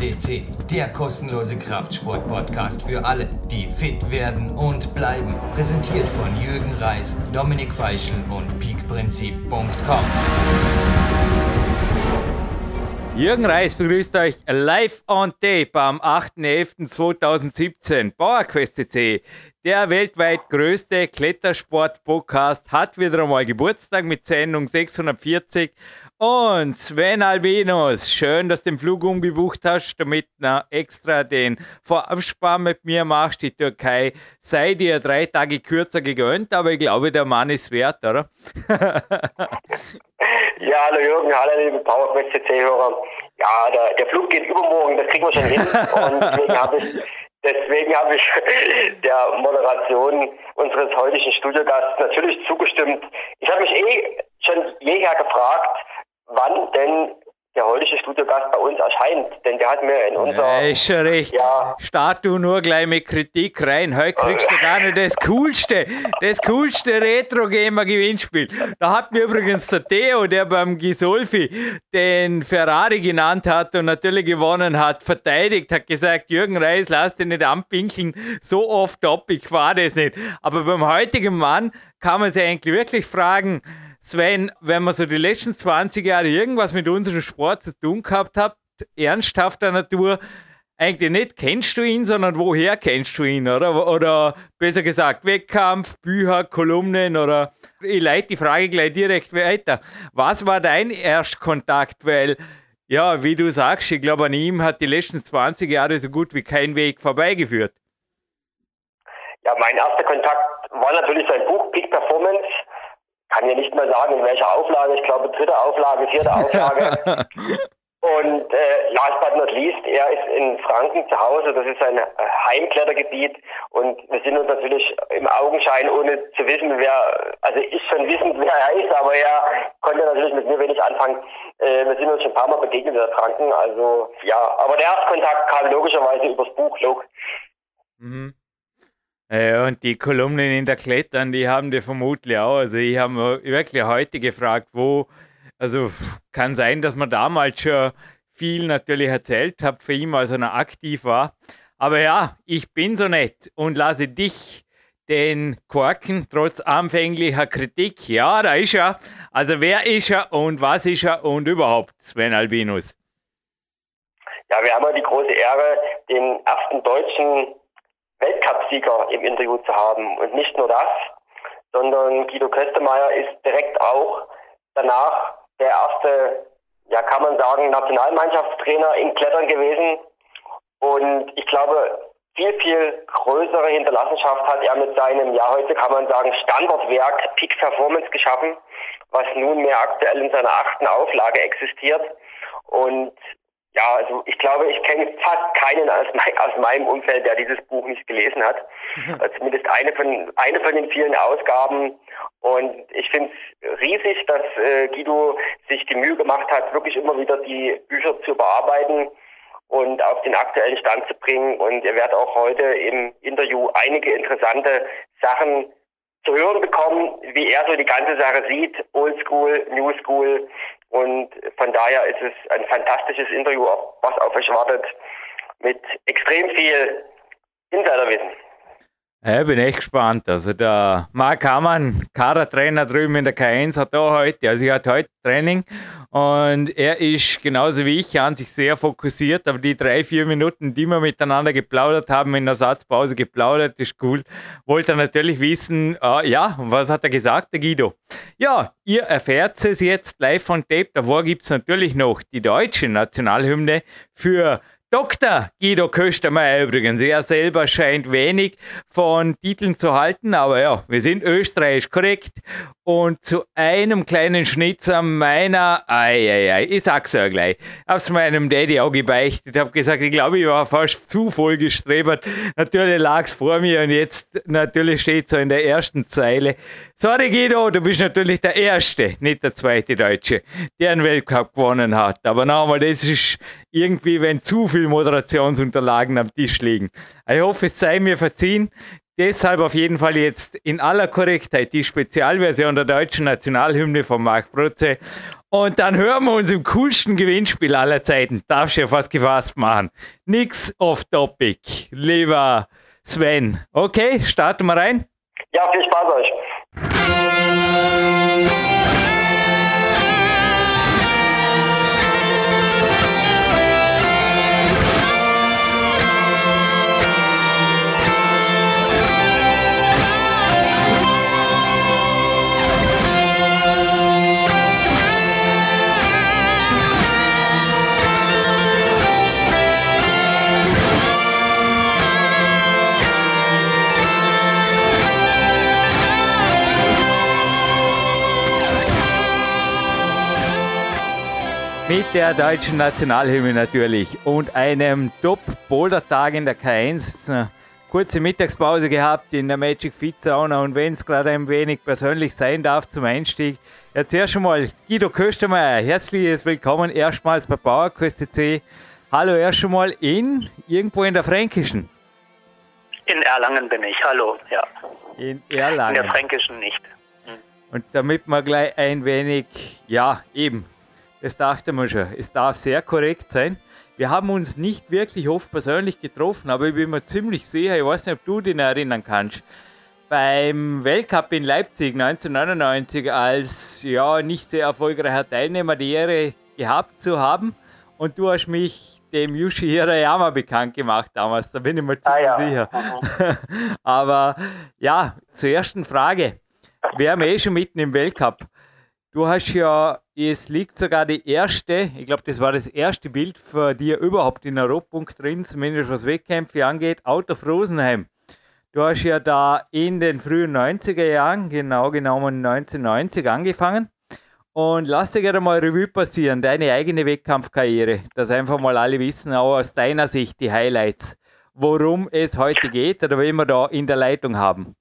FCC, der kostenlose Kraftsport-Podcast für alle, die fit werden und bleiben. Präsentiert von Jürgen Reis, Dominik Feischl und peakprinzip.com. Jürgen Reis begrüßt euch live on tape am 8.11.2017. PowerQuest CC, der weltweit größte Klettersport-Podcast, hat wieder einmal Geburtstag mit Sendung 640 und Sven Albinus, schön, dass du den Flug umgebucht hast, damit du extra den Vorabspann mit mir machst. Die Türkei sei dir drei Tage kürzer gegönnt, aber ich glaube, der Mann ist wert, oder? ja, hallo Jürgen, hallo liebe PowerQuest CC-Hörer. Ja, der, der Flug geht übermorgen, das kriegen wir schon hin. Und deswegen habe ich Deswegen habe ich der Moderation unseres heutigen Studiogasts natürlich zugestimmt. Ich habe mich eh schon jeher gefragt, wann denn der heutige Studiogast bei uns erscheint, denn der hat mir in unserer... Ja, ist schon recht. Ja. Start du nur gleich mit Kritik rein. Heute kriegst du gar nicht das coolste, das coolste Retro-Gamer-Gewinnspiel. Da hat mir übrigens der Theo, der beim Gisolfi den Ferrari genannt hat und natürlich gewonnen hat, verteidigt, hat gesagt, Jürgen Reis, lass dich nicht anpinkeln, so oft top, ich war das nicht. Aber beim heutigen Mann kann man sich eigentlich wirklich fragen, Sven, wenn man so die letzten 20 Jahre irgendwas mit unserem Sport zu tun gehabt hat, ernsthafter Natur, eigentlich nicht kennst du ihn, sondern woher kennst du ihn, oder? Oder besser gesagt, Wettkampf, Bücher, Kolumnen oder ich leite die Frage gleich direkt weiter. Was war dein Erstkontakt? Weil, ja, wie du sagst, ich glaube, an ihm hat die letzten 20 Jahre so gut wie kein Weg vorbeigeführt. Ja, mein erster Kontakt war natürlich sein Buch Peak Performance kann ja nicht mehr sagen, in welcher Auflage, ich glaube dritte Auflage, vierte Auflage. Und äh, last but not least, er ist in Franken zu Hause, das ist ein Heimklettergebiet und wir sind uns natürlich im Augenschein, ohne zu wissen, wer, also ich schon wissend, wer er ist, aber er konnte natürlich mit mir wenig anfangen. Äh, wir sind uns schon ein paar Mal begegnet in Franken, also ja, aber der Erstkontakt kam logischerweise übers Buch, Log. Mhm. Ja, und die Kolumnen in der Klettern, die haben die vermutlich auch. Also ich habe wirklich heute gefragt, wo, also kann sein, dass man damals schon viel natürlich erzählt hat für ihn, als er noch aktiv war. Aber ja, ich bin so nett und lasse dich den Korken trotz anfänglicher Kritik. Ja, da ist er. Also wer ist er und was ist er und überhaupt, Sven Albinus? Ja, wir haben ja die große Ehre, den ersten deutschen Weltcupsieger im Interview zu haben. Und nicht nur das, sondern Guido Köstemeyer ist direkt auch danach der erste, ja kann man sagen, Nationalmannschaftstrainer im Klettern gewesen. Und ich glaube, viel, viel größere Hinterlassenschaft hat er mit seinem, ja heute kann man sagen, Standardwerk Peak Performance geschaffen, was nunmehr aktuell in seiner achten Auflage existiert. Und ja, also ich glaube, ich kenne fast keinen aus, mein, aus, meinem Umfeld, der dieses Buch nicht gelesen hat. Äh, zumindest eine von, eine von den vielen Ausgaben. Und ich finde es riesig, dass äh, Guido sich die Mühe gemacht hat, wirklich immer wieder die Bücher zu überarbeiten und auf den aktuellen Stand zu bringen. Und ihr werdet auch heute im Interview einige interessante Sachen zu hören bekommen, wie er so die ganze Sache sieht, Old School, New School. Und von daher ist es ein fantastisches Interview, was auf euch wartet, mit extrem viel Insiderwissen. Ja, bin echt gespannt. Also der Marc Hamann, Kadertrainer drüben in der K1, hat da heute, also er hat heute Training und er ist genauso wie ich an sich sehr fokussiert, aber die drei, vier Minuten, die wir miteinander geplaudert haben, in der Satzpause geplaudert, ist cool. Wollte natürlich wissen, uh, ja, was hat er gesagt, der Guido? Ja, ihr erfährt es jetzt live von Tape. Davor gibt es natürlich noch die deutsche Nationalhymne für Dr. Guido Köstermeier übrigens. Er selber scheint wenig von Titeln zu halten, aber ja, wir sind österreichisch korrekt. Und zu einem kleinen Schnitzer meiner, ei, ei, ei, ich sag's ja gleich, hab's meinem Daddy auch gebeichtet, hab gesagt, ich glaube, ich war fast zu voll gestrebert. Natürlich lag's vor mir und jetzt natürlich steht so in der ersten Zeile. Sorry Guido, du bist natürlich der Erste, nicht der zweite Deutsche, der einen Weltcup gewonnen hat. Aber nochmal, das ist irgendwie, wenn zu viel Moderationsunterlagen am Tisch liegen. Ich hoffe, es sei mir verziehen. deshalb auf jeden Fall jetzt in aller Korrektheit die Spezialversion der deutschen Nationalhymne von Marc Brutze. Und dann hören wir uns im coolsten Gewinnspiel aller Zeiten. Darfst du ja fast gefasst machen. Nix off topic, lieber Sven. Okay, starten wir rein. Ja, viel Spaß euch. Der deutschen Nationalhymne natürlich und einem Top-Boulder-Tag in der K1. Kurze Mittagspause gehabt in der Magic Fit Sauna und wenn es gerade ein wenig persönlich sein darf zum Einstieg. Jetzt erst einmal Guido Köstermeier, herzliches Willkommen erstmals bei PowerQuest C. Hallo erst einmal in irgendwo in der Fränkischen. In Erlangen bin ich, hallo, ja. In Erlangen. In der Fränkischen nicht. Hm. Und damit wir gleich ein wenig, ja, eben das dachte man schon. Es darf sehr korrekt sein. Wir haben uns nicht wirklich oft persönlich getroffen, aber ich bin mir ziemlich sicher, ich weiß nicht, ob du dich erinnern kannst, beim Weltcup in Leipzig 1999 als ja nicht sehr erfolgreicher Teilnehmer die Ehre gehabt zu haben und du hast mich dem Yushi Hirayama bekannt gemacht damals, da bin ich mir ziemlich ah, ja. sicher. Mhm. aber ja, zur ersten Frage. Wir haben eh schon mitten im Weltcup. Du hast ja, es liegt sogar die erste, ich glaube, das war das erste Bild für dir überhaupt in Europunkt drin, zumindest was Wettkämpfe angeht, Out of Rosenheim. Du hast ja da in den frühen 90er Jahren, genau genommen 1990, angefangen. Und lass dir gerne mal Revue passieren, deine eigene Wettkampfkarriere, dass einfach mal alle wissen, auch aus deiner Sicht die Highlights, worum es heute geht oder wen wir da in der Leitung haben.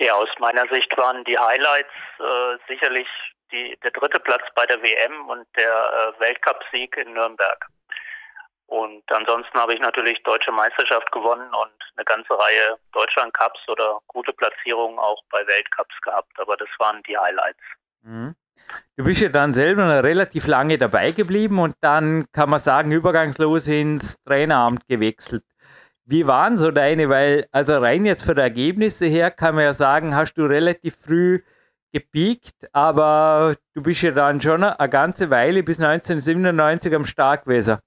Ja, aus meiner Sicht waren die Highlights äh, sicherlich die, der dritte Platz bei der WM und der äh, Weltcupsieg in Nürnberg. Und ansonsten habe ich natürlich deutsche Meisterschaft gewonnen und eine ganze Reihe Deutschland Cups oder gute Platzierungen auch bei Weltcups gehabt. Aber das waren die Highlights. Mhm. Du bist ja dann selber relativ lange dabei geblieben und dann kann man sagen, übergangslos ins Traineramt gewechselt. Wie waren so deine? Weil, also rein jetzt von der Ergebnisse her kann man ja sagen, hast du relativ früh gepiekt, aber du bist ja dann schon eine ganze Weile bis 1997 am Start gewesen.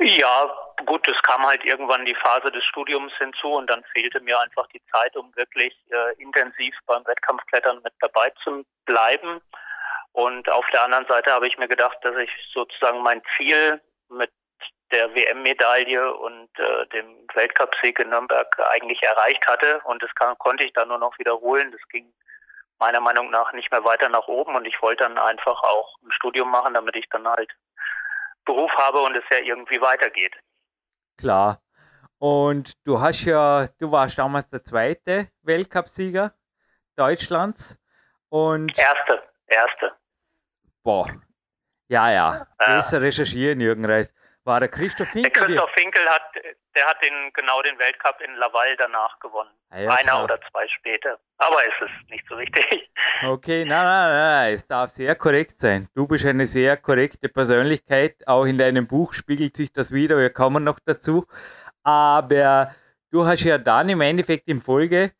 Ja, gut, es kam halt irgendwann die Phase des Studiums hinzu und dann fehlte mir einfach die Zeit, um wirklich äh, intensiv beim Wettkampfklettern mit dabei zu bleiben. Und auf der anderen Seite habe ich mir gedacht, dass ich sozusagen mein Ziel mit der WM-Medaille und äh, dem Weltcupsieg in Nürnberg eigentlich erreicht hatte. Und das kann, konnte ich dann nur noch wiederholen. Das ging meiner Meinung nach nicht mehr weiter nach oben. Und ich wollte dann einfach auch ein Studium machen, damit ich dann halt Beruf habe und es ja irgendwie weitergeht. Klar. Und du hast ja, du warst damals der zweite Weltcupsieger Deutschlands. Und erste, erste. Boah. Ja, ja. Besser recherchieren, Jürgen Reis. War der Christoph Finkel? Der Christoph Finkel hat, der hat den, genau den Weltcup in Laval danach gewonnen. Ah, ja, Einer klar. oder zwei später. Aber ist es nicht so wichtig. Okay, nein, nein, nein, es darf sehr korrekt sein. Du bist eine sehr korrekte Persönlichkeit. Auch in deinem Buch spiegelt sich das wieder. Wir kommen noch dazu. Aber du hast ja dann im Endeffekt in Folge,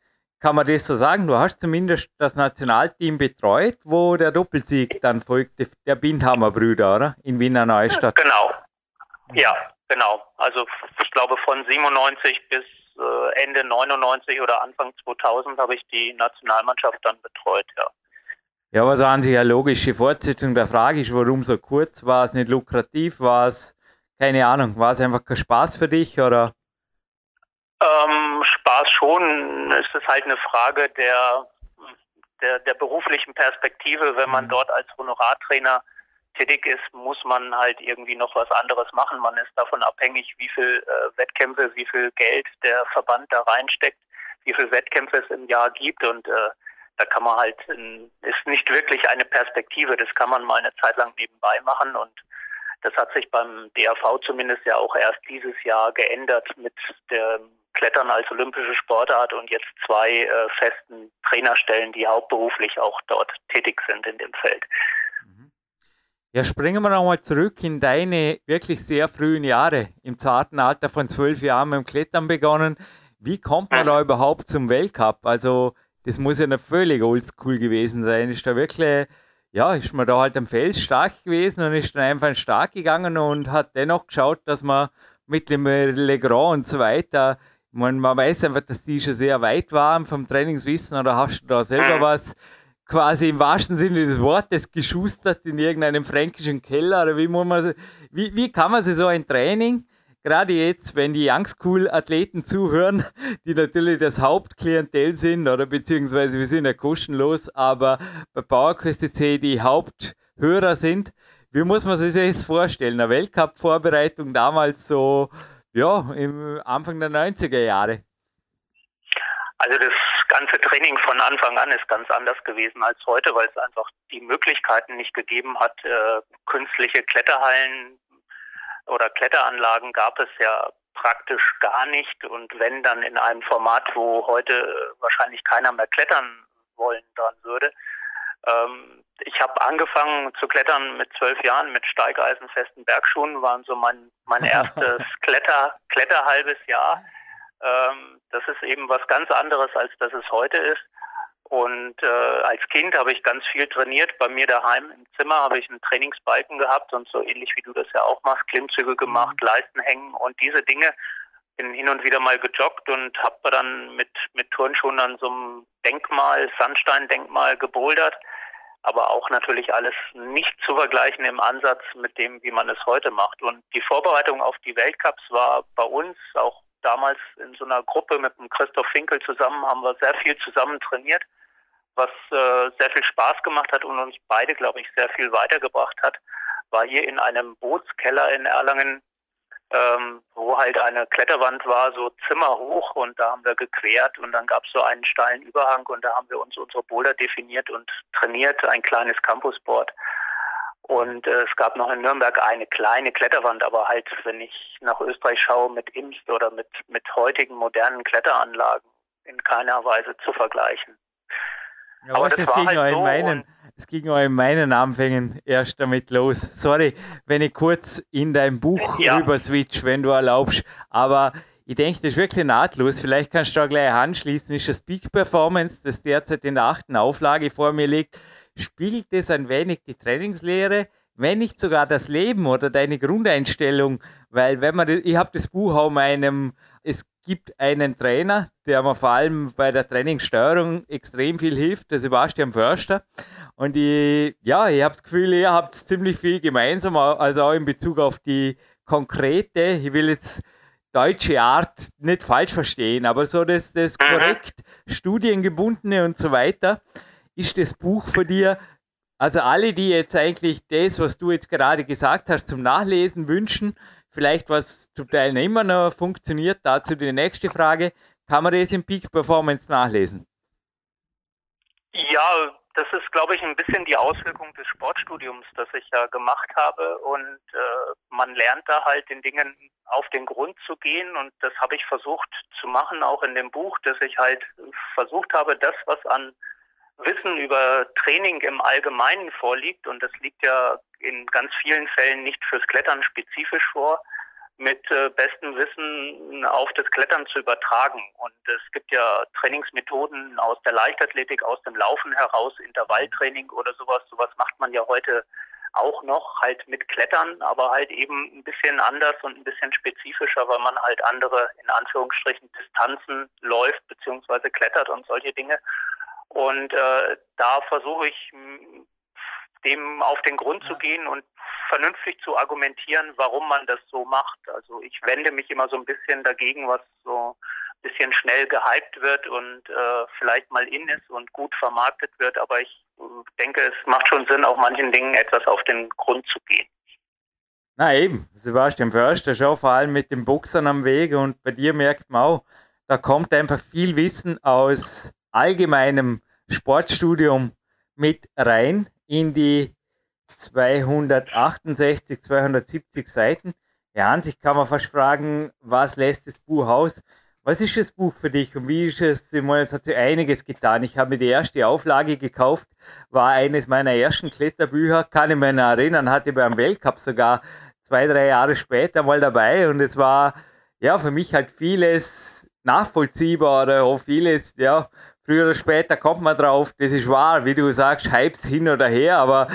kann man das so sagen, du hast zumindest das Nationalteam betreut, wo der Doppelsieg dann folgte, der Bindhammer Brüder, oder? In Wiener Neustadt. Genau, ja, genau. Also ich glaube von 97 bis äh, Ende 99 oder Anfang 2000 habe ich die Nationalmannschaft dann betreut, ja. Ja, was an sich ja logische Fortsetzung der Frage ist, warum so kurz? War es nicht lukrativ? War es, keine Ahnung, war es einfach kein Spaß für dich oder? Ähm, Spaß schon. Es ist halt eine Frage der, der, der beruflichen Perspektive, wenn man mhm. dort als Honorartrainer tätig ist, muss man halt irgendwie noch was anderes machen. Man ist davon abhängig, wie viel äh, Wettkämpfe, wie viel Geld der Verband da reinsteckt, wie viel Wettkämpfe es im Jahr gibt und äh, da kann man halt, ist nicht wirklich eine Perspektive, das kann man mal eine Zeit lang nebenbei machen und Das hat sich beim DAV zumindest ja auch erst dieses Jahr geändert mit dem Klettern als olympische Sportart und jetzt zwei äh, festen Trainerstellen, die hauptberuflich auch dort tätig sind in dem Feld. Ja, springen wir nochmal zurück in deine wirklich sehr frühen Jahre. Im zarten Alter von zwölf Jahren mit dem Klettern begonnen. Wie kommt man da überhaupt zum Weltcup? Also, das muss ja noch völlig oldschool gewesen sein. Ist da wirklich, ja, ist man da halt am Fels stark gewesen und ist dann einfach stark gegangen und hat dennoch geschaut, dass man mit dem Legrand und so weiter, man, man weiß einfach, dass die schon sehr weit waren vom Trainingswissen oder hast du da selber was quasi im wahrsten Sinne des Wortes geschustert in irgendeinem fränkischen Keller wie muss man, wie, wie kann man sich so ein Training gerade jetzt, wenn die Young School Athleten zuhören, die natürlich das Hauptklientel sind oder beziehungsweise wir sind ja kostenlos, aber bei PowerQuest C die Haupthörer sind, wie muss man sich das vorstellen? Eine Weltcup-Vorbereitung damals so, ja, im Anfang der 90er Jahre. Also das ganze Training von Anfang an ist ganz anders gewesen als heute, weil es einfach die Möglichkeiten nicht gegeben hat, äh, künstliche Kletterhallen oder Kletteranlagen gab es ja praktisch gar nicht und wenn dann in einem Format, wo heute wahrscheinlich keiner mehr klettern wollen dran würde. Ähm, ich habe angefangen zu klettern mit zwölf Jahren mit steigeisenfesten Bergschuhen, waren so mein, mein erstes Kletter, Kletterhalbes Jahr. Ähm, das ist eben was ganz anderes, als das es heute ist. Und äh, als Kind habe ich ganz viel trainiert. Bei mir daheim im Zimmer habe ich einen Trainingsbalken gehabt und so ähnlich wie du das ja auch machst, Klimmzüge gemacht, mhm. Leisten hängen und diese Dinge. Bin hin und wieder mal gejoggt und habe dann mit, mit Turnschuhen an so einem Denkmal, Sandsteindenkmal gebouldert. Aber auch natürlich alles nicht zu vergleichen im Ansatz mit dem, wie man es heute macht. Und die Vorbereitung auf die Weltcups war bei uns auch damals in so einer Gruppe mit dem Christoph Finkel zusammen, haben wir sehr viel zusammen trainiert was äh, sehr viel Spaß gemacht hat und uns beide, glaube ich, sehr viel weitergebracht hat, war hier in einem Bootskeller in Erlangen, ähm, wo halt eine Kletterwand war, so zimmerhoch und da haben wir gequert und dann gab es so einen steilen Überhang und da haben wir uns unsere Boulder definiert und trainiert, ein kleines Campusboard. Und äh, es gab noch in Nürnberg eine kleine Kletterwand, aber halt, wenn ich nach Österreich schaue, mit Imst oder mit, mit heutigen modernen Kletteranlagen in keiner Weise zu vergleichen. Ja, aber das, das ging halt so in meinen, es ging auch in meinen Anfängen erst damit los. Sorry, wenn ich kurz in dein Buch ja. rüber switch, wenn du erlaubst. Aber ich denke, das ist wirklich nahtlos. Vielleicht kannst du da gleich anschließen. Ist das Peak Performance, das derzeit in der achten Auflage vor mir liegt, spiegelt das ein wenig die Trainingslehre, wenn nicht sogar das Leben oder deine Grundeinstellung? Weil wenn man, ich habe das Buch auch meinem, es gibt einen Trainer, der mir vor allem bei der Trainingssteuerung extrem viel hilft, der Sebastian Förster. Und ich, ja, ich habe das Gefühl, ihr habt ziemlich viel gemeinsam, also auch in Bezug auf die konkrete, ich will jetzt deutsche Art nicht falsch verstehen, aber so das, das mhm. korrekt studiengebundene und so weiter, ist das Buch für dir. Also alle, die jetzt eigentlich das, was du jetzt gerade gesagt hast, zum Nachlesen wünschen, vielleicht was zum Teil immer noch funktioniert. Dazu die nächste Frage. Kann man das im Peak Performance nachlesen? Ja, das ist, glaube ich, ein bisschen die Auswirkung des Sportstudiums, das ich ja gemacht habe. Und äh, man lernt da halt den Dingen auf den Grund zu gehen. Und das habe ich versucht zu machen, auch in dem Buch, dass ich halt versucht habe, das, was an Wissen über Training im Allgemeinen vorliegt, und das liegt ja in ganz vielen Fällen nicht fürs Klettern spezifisch vor, mit äh, bestem Wissen auf das Klettern zu übertragen. Und es gibt ja Trainingsmethoden aus der Leichtathletik, aus dem Laufen heraus, Intervalltraining oder sowas. Sowas macht man ja heute auch noch, halt mit Klettern, aber halt eben ein bisschen anders und ein bisschen spezifischer, weil man halt andere, in Anführungsstrichen, Distanzen läuft beziehungsweise klettert und solche Dinge. Und äh, da versuche ich dem auf den Grund zu gehen und vernünftig zu argumentieren, warum man das so macht. Also ich wende mich immer so ein bisschen dagegen, was so ein bisschen schnell gehypt wird und äh, vielleicht mal in ist und gut vermarktet wird. Aber ich äh, denke, es macht schon Sinn, auch manchen Dingen etwas auf den Grund zu gehen. Na eben, Sebastian Förster schon vor allem mit den Boxern am Weg und bei dir merkt man auch, da kommt einfach viel Wissen aus allgemeinem Sportstudium mit rein in die 268, 270 Seiten. Ja, an sich kann man fast fragen, was lässt das Buch aus? Was ist das Buch für dich und wie ist es? Es hat sich einiges getan. Ich habe mir die erste Auflage gekauft, war eines meiner ersten Kletterbücher, kann ich mich noch erinnern, hatte beim Weltcup sogar zwei, drei Jahre später mal dabei und es war ja für mich halt vieles nachvollziehbar oder vieles, ja, früher oder später kommt man drauf, das ist wahr, wie du sagst, Hypes hin oder her, aber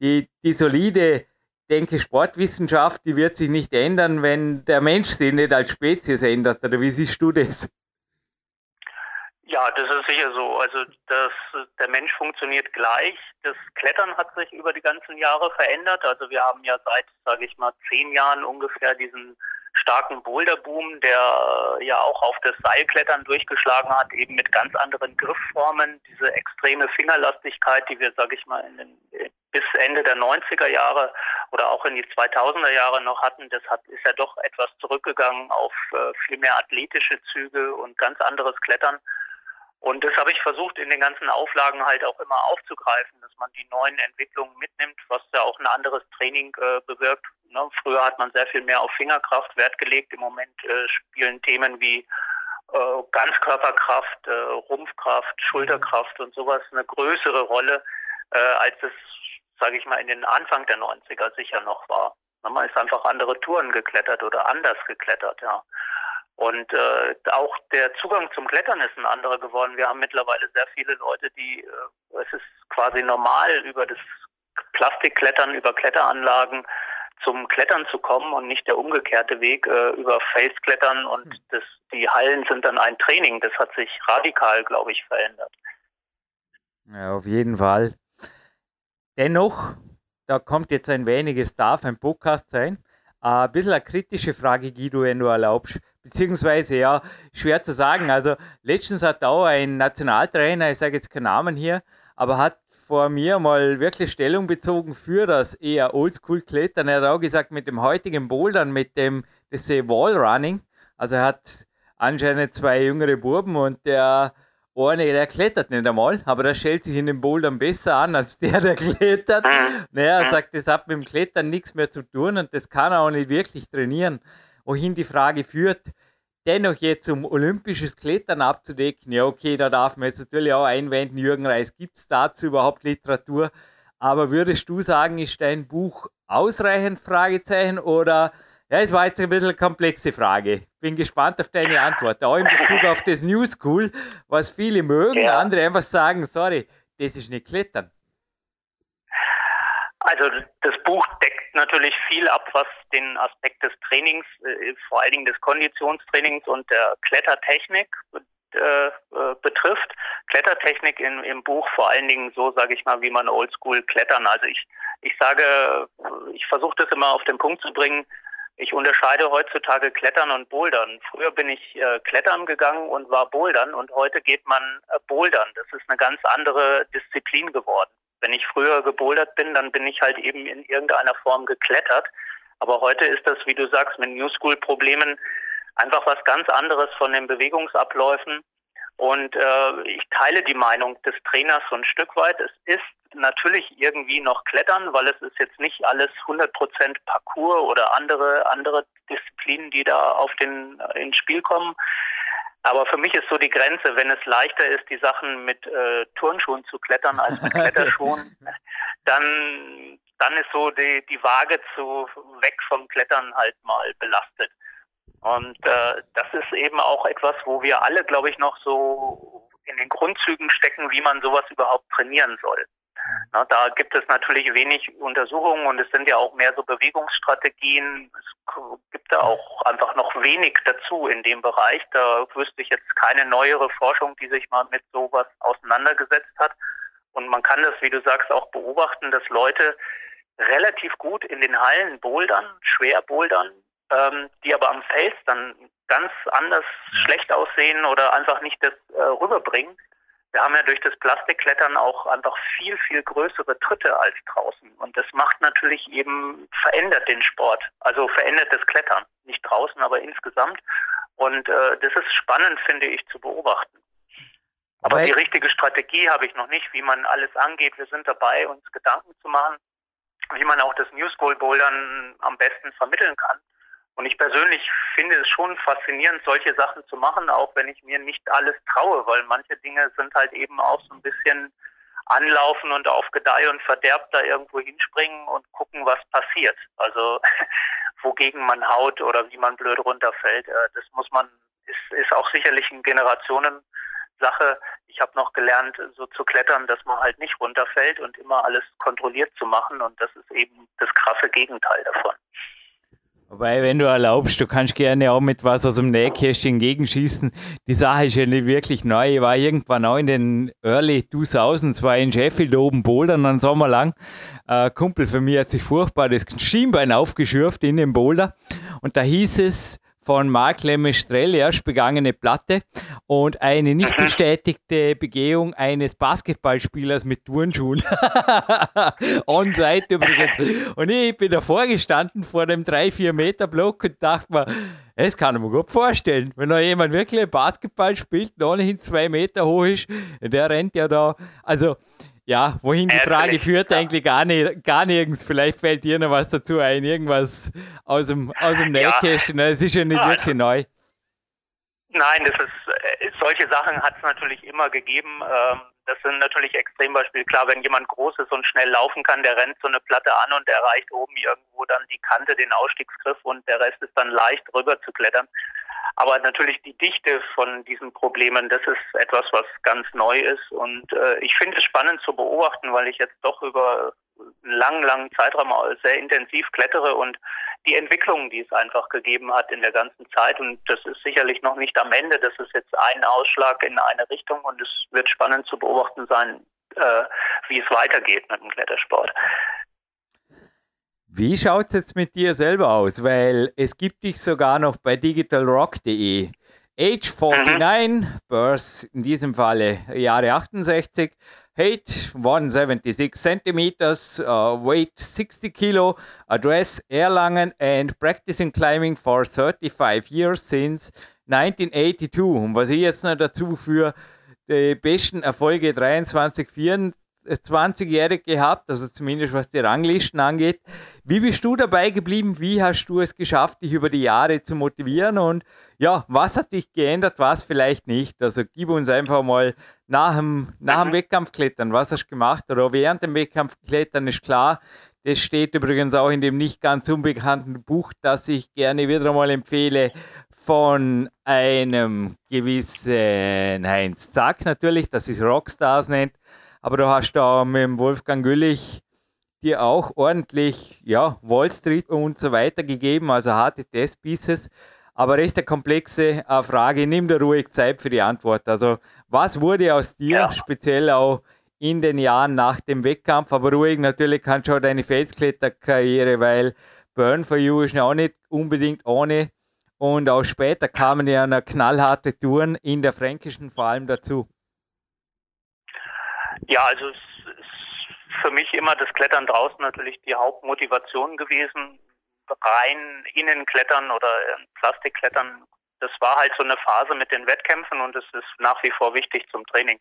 die, die solide denke, Sportwissenschaft, die wird sich nicht ändern, wenn der Mensch sich nicht als Spezies ändert. Oder wie siehst du das? Ja, das ist sicher so. Also das, der Mensch funktioniert gleich. Das Klettern hat sich über die ganzen Jahre verändert. Also wir haben ja seit, sage ich mal, zehn Jahren ungefähr diesen starken Boulderboom, der ja auch auf das Seilklettern durchgeschlagen hat, eben mit ganz anderen Griffformen, diese extreme Fingerlastigkeit, die wir, sage ich mal, den, bis Ende der 90er Jahre oder auch in die 2000er Jahre noch hatten, das hat, ist ja doch etwas zurückgegangen auf äh, viel mehr athletische Züge und ganz anderes Klettern. Und das habe ich versucht, in den ganzen Auflagen halt auch immer aufzugreifen, dass man die neuen Entwicklungen mitnimmt, was ja auch ein anderes Training äh, bewirkt. Ne? Früher hat man sehr viel mehr auf Fingerkraft Wert gelegt. Im Moment äh, spielen Themen wie äh, Ganzkörperkraft, äh, Rumpfkraft, Schulterkraft und sowas eine größere Rolle, äh, als es, sage ich mal, in den Anfang der 90er sicher noch war. Man ist einfach andere Touren geklettert oder anders geklettert, ja. Und äh, auch der Zugang zum Klettern ist ein anderer geworden. Wir haben mittlerweile sehr viele Leute, die, äh, es ist quasi normal, über das Plastikklettern, über Kletteranlagen zum Klettern zu kommen und nicht der umgekehrte Weg äh, über Felsklettern und hm. das, die Hallen sind dann ein Training. Das hat sich radikal, glaube ich, verändert. Ja, auf jeden Fall. Dennoch, da kommt jetzt ein weniges darf ein Podcast sein. Äh, ein bisschen eine kritische Frage, Guido, wenn du erlaubst beziehungsweise ja, schwer zu sagen. Also letztens hat auch ein Nationaltrainer, ich sage jetzt keinen Namen hier, aber hat vor mir mal wirklich Stellung bezogen für das eher Oldschool-Klettern. Er hat auch gesagt, mit dem heutigen Bouldern, mit dem das Wallrunning, also er hat anscheinend zwei jüngere Buben und der eine, der klettert nicht einmal, aber der stellt sich in den Bouldern besser an als der, der klettert. Naja, er sagt, das hat mit dem Klettern nichts mehr zu tun und das kann er auch nicht wirklich trainieren wohin die Frage führt, dennoch jetzt um olympisches Klettern abzudecken, ja okay, da darf man jetzt natürlich auch einwenden, Jürgen Reis, gibt es dazu überhaupt Literatur? Aber würdest du sagen, ist dein Buch ausreichend? Fragezeichen oder ja, es war jetzt ein bisschen eine komplexe Frage. Bin gespannt auf deine Antwort. Auch in Bezug auf das New School, was viele mögen, ja. andere einfach sagen, sorry, das ist nicht Klettern. Also das Buch deckt natürlich viel ab, was den Aspekt des Trainings, äh, vor allen Dingen des Konditionstrainings und der Klettertechnik äh, äh, betrifft. Klettertechnik in, im Buch vor allen Dingen so, sage ich mal, wie man Oldschool klettern. Also ich, ich sage, ich versuche das immer auf den Punkt zu bringen. Ich unterscheide heutzutage Klettern und Bouldern. Früher bin ich äh, Klettern gegangen und war Bouldern und heute geht man äh, Bouldern. Das ist eine ganz andere Disziplin geworden. Wenn ich früher gebouldert bin, dann bin ich halt eben in irgendeiner Form geklettert. Aber heute ist das, wie du sagst, mit New School Problemen einfach was ganz anderes von den Bewegungsabläufen. Und äh, ich teile die Meinung des Trainers so ein Stück weit. Es ist natürlich irgendwie noch Klettern, weil es ist jetzt nicht alles 100% Parcours oder andere andere Disziplinen, die da auf den äh, ins Spiel kommen. Aber für mich ist so die Grenze, wenn es leichter ist, die Sachen mit äh, Turnschuhen zu klettern als mit Kletterschuhen, dann, dann ist so die, die Waage zu weg vom Klettern halt mal belastet. Und äh, das ist eben auch etwas, wo wir alle, glaube ich, noch so in den Grundzügen stecken, wie man sowas überhaupt trainieren soll. Na, da gibt es natürlich wenig Untersuchungen und es sind ja auch mehr so Bewegungsstrategien. Es gibt da auch einfach noch wenig dazu in dem Bereich. Da wüsste ich jetzt keine neuere Forschung, die sich mal mit sowas auseinandergesetzt hat. Und man kann das, wie du sagst, auch beobachten, dass Leute relativ gut in den Hallen bouldern, schwer bouldern, ähm, die aber am Fels dann ganz anders schlecht aussehen oder einfach nicht das äh, rüberbringen. Wir haben ja durch das Plastikklettern auch einfach viel, viel größere Tritte als draußen. Und das macht natürlich eben, verändert den Sport. Also verändert das Klettern. Nicht draußen, aber insgesamt. Und äh, das ist spannend, finde ich, zu beobachten. Aber Weil die richtige Strategie habe ich noch nicht, wie man alles angeht. Wir sind dabei, uns Gedanken zu machen. wie man auch das New School Bouldern am besten vermitteln kann. Und ich persönlich finde es schon faszinierend, solche Sachen zu machen, auch wenn ich mir nicht alles traue, weil manche Dinge sind halt eben auch so ein bisschen anlaufen und auf Gedeih und Verderb da irgendwo hinspringen und gucken, was passiert. Also wogegen man haut oder wie man blöd runterfällt. Äh, das muss man, ist, ist auch sicherlich eine Generationensache. Ich habe noch gelernt, so zu klettern, dass man halt nicht runterfällt und immer alles kontrolliert zu machen. Und das ist eben das krasse Gegenteil davon. Wobei, wenn du erlaubst, du kannst gerne auch mit was aus dem Nähkästchen gegenschießen. Die Sache ist ja nicht wirklich neu. Ich war irgendwann auch in den Early 2000s, war in Sheffield oben bouldern, einen Sommer lang. Ein Kumpel von mir hat sich furchtbar das Schienbein aufgeschürft in dem Boulder. Und da hieß es, von Mark Lemestrell erst begangene Platte und eine nicht bestätigte Begehung eines Basketballspielers mit Turnschuhen. On-site übrigens. Und ich bin davor gestanden vor dem 3-4 Meter Block und dachte mir, das kann ich mir gut vorstellen. Wenn da jemand wirklich Basketball spielt und ohnehin zwei Meter hoch ist, der rennt ja da. Also, ja, wohin die Frage führt, eigentlich gar, nicht, gar nirgends. Vielleicht fällt dir noch was dazu ein, irgendwas aus dem, aus dem Nähkästchen. Ja. Das ist ja nicht ja, wirklich neu. Nein, das ist, äh, solche Sachen hat es natürlich immer gegeben. Ähm, das sind natürlich Extrembeispiele. Klar, wenn jemand groß ist und schnell laufen kann, der rennt so eine Platte an und erreicht oben irgendwo dann die Kante, den Ausstiegsgriff und der Rest ist dann leicht rüber zu klettern. Aber natürlich die Dichte von diesen Problemen, das ist etwas, was ganz neu ist. Und äh, ich finde es spannend zu beobachten, weil ich jetzt doch über einen langen, langen Zeitraum sehr intensiv klettere und die Entwicklungen, die es einfach gegeben hat in der ganzen Zeit. Und das ist sicherlich noch nicht am Ende. Das ist jetzt ein Ausschlag in eine Richtung und es wird spannend zu beobachten sein, äh, wie es weitergeht mit dem Klettersport. Wie schaut es jetzt mit dir selber aus? Weil es gibt dich sogar noch bei digitalrock.de. Age 49, mhm. Birth in diesem Falle Jahre 68, Height 176 centimeters, uh, weight 60 kilo, address Erlangen and practicing climbing for 35 years since 1982. Und was ich jetzt noch dazu für die besten Erfolge 23, 24, 20-jährig gehabt, also zumindest was die Ranglisten angeht. Wie bist du dabei geblieben? Wie hast du es geschafft, dich über die Jahre zu motivieren? Und ja, was hat dich geändert, was vielleicht nicht? Also gib uns einfach mal nach dem, nach dem mhm. Wettkampfklettern, was hast du gemacht? Oder während dem Wettkampfklettern ist klar, das steht übrigens auch in dem nicht ganz unbekannten Buch, das ich gerne wieder mal empfehle, von einem gewissen Heinz Zack natürlich, das ist Rockstars nennt. Aber du hast da mit dem Wolfgang Güllich dir auch ordentlich ja, Wall Street und so weiter gegeben, also harte Testpieces. Aber recht eine komplexe äh, Frage. Nimm dir ruhig Zeit für die Antwort. Also, was wurde aus dir, ja. speziell auch in den Jahren nach dem Wettkampf? Aber ruhig, natürlich kannst du auch deine Felskletterkarriere, weil Burn for You ist ja auch nicht unbedingt ohne. Und auch später kamen ja noch knallharte Touren in der Fränkischen vor allem dazu. Ja, also es ist für mich immer das Klettern draußen natürlich die Hauptmotivation gewesen. Rein innen klettern oder Plastikklettern, das war halt so eine Phase mit den Wettkämpfen und es ist nach wie vor wichtig zum Training.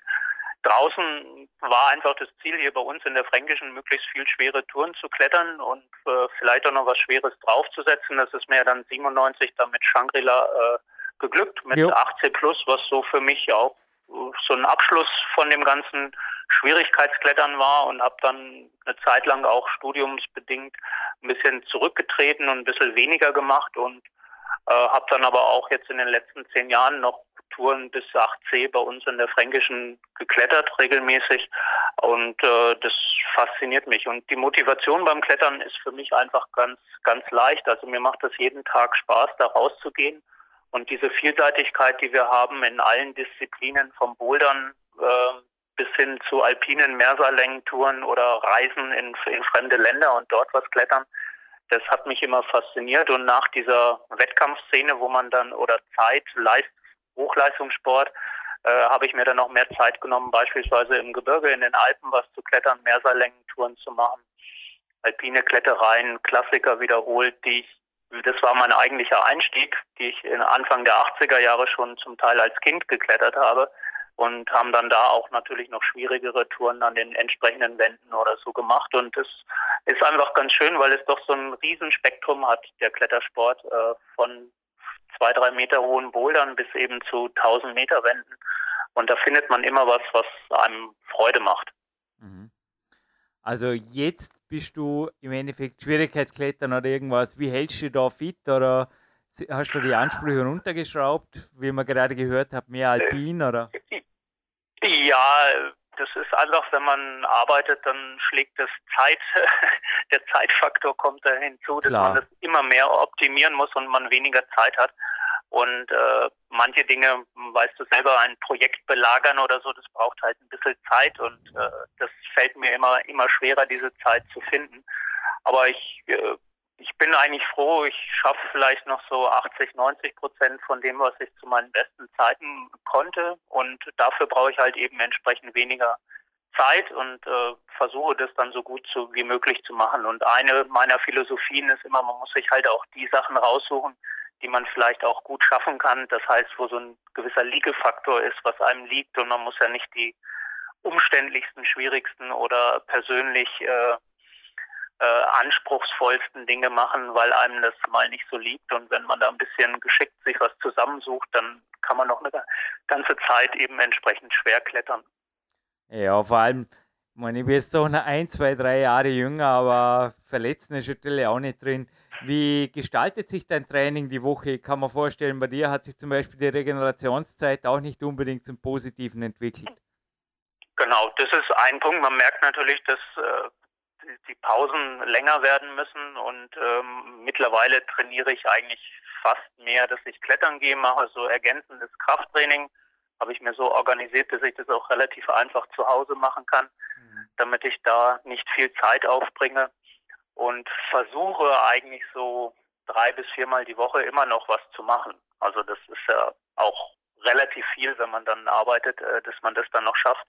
Draußen war einfach das Ziel hier bei uns in der Fränkischen möglichst viel schwere Touren zu klettern und äh, vielleicht auch noch was Schweres draufzusetzen. Das ist mir dann 97 dann mit Shangri-La äh, geglückt, mit jo. 18 plus, was so für mich auch so ein Abschluss von dem ganzen Schwierigkeitsklettern war und habe dann eine Zeit lang auch studiumsbedingt ein bisschen zurückgetreten und ein bisschen weniger gemacht und äh, habe dann aber auch jetzt in den letzten zehn Jahren noch Touren bis 8C bei uns in der Fränkischen geklettert regelmäßig und äh, das fasziniert mich. Und die Motivation beim Klettern ist für mich einfach ganz ganz leicht. Also mir macht es jeden Tag Spaß da rauszugehen und diese Vielseitigkeit, die wir haben in allen Disziplinen vom Bouldern äh, bis hin zu alpinen Mehrseillängen-Touren oder Reisen in, in fremde Länder und dort was klettern, das hat mich immer fasziniert. Und nach dieser Wettkampfszene, wo man dann oder Zeit, Leist, Hochleistungssport, äh, habe ich mir dann noch mehr Zeit genommen, beispielsweise im Gebirge, in den Alpen was zu klettern, Mehrseillängen-Touren zu machen, alpine Klettereien, Klassiker wiederholt, die ich das war mein eigentlicher Einstieg, die ich in Anfang der 80er Jahre schon zum Teil als Kind geklettert habe. und haben dann da auch natürlich noch schwierigere Touren an den entsprechenden Wänden oder so gemacht. Und es ist einfach ganz schön, weil es doch so ein Riesenspektrum hat, der Klettersport, äh, von zwei, drei Meter hohen Bouldern bis eben zu 1000 Meter Wänden. Und da findet man immer was, was einem Freude macht. Mhm. Also jetzt bist du im Endeffekt Schwierigkeitsklettern oder irgendwas. Wie hältst du da fit oder hast du die Ansprüche runtergeschraubt, wie man gerade gehört hat, mehr Alpin oder? Ja, das ist einfach, wenn man arbeitet, dann schlägt das Zeit, der Zeitfaktor kommt da hinzu, dass Klar. man das immer mehr optimieren muss und man weniger Zeit hat. Und äh, manche Dinge, weißt du selber, ein Projekt belagern oder so, das braucht halt ein bisschen Zeit und äh, das fällt mir immer, immer schwerer, diese Zeit zu finden. Aber ich, äh, ich bin eigentlich froh, ich schaffe vielleicht noch so 80, 90 Prozent von dem, was ich zu meinen besten Zeiten konnte. Und dafür brauche ich halt eben entsprechend weniger Zeit und äh, versuche das dann so gut zu, wie möglich zu machen. Und eine meiner Philosophien ist immer, man muss sich halt auch die Sachen raussuchen, die man vielleicht auch gut schaffen kann. Das heißt, wo so ein gewisser Liegefaktor ist, was einem liegt und man muss ja nicht die umständlichsten, schwierigsten oder persönlich äh, äh, anspruchsvollsten Dinge machen, weil einem das mal nicht so liegt. Und wenn man da ein bisschen geschickt sich was zusammensucht, dann kann man noch eine ganze Zeit eben entsprechend schwer klettern. Ja, vor allem, ich meine, ich bin jetzt so eine ein, zwei, drei Jahre jünger, aber Verletzen ist natürlich auch nicht drin. Wie gestaltet sich dein Training die Woche? Ich kann mir vorstellen, bei dir hat sich zum Beispiel die Regenerationszeit auch nicht unbedingt zum Positiven entwickelt. Genau, das ist ein Punkt. Man merkt natürlich, dass äh, die Pausen länger werden müssen und ähm, mittlerweile trainiere ich eigentlich fast mehr, dass ich klettern gehe, mache so ergänzendes Krafttraining. Habe ich mir so organisiert, dass ich das auch relativ einfach zu Hause machen kann, mhm. damit ich da nicht viel Zeit aufbringe und versuche eigentlich so drei bis viermal die Woche immer noch was zu machen. Also das ist ja auch relativ viel, wenn man dann arbeitet, äh, dass man das dann noch schafft.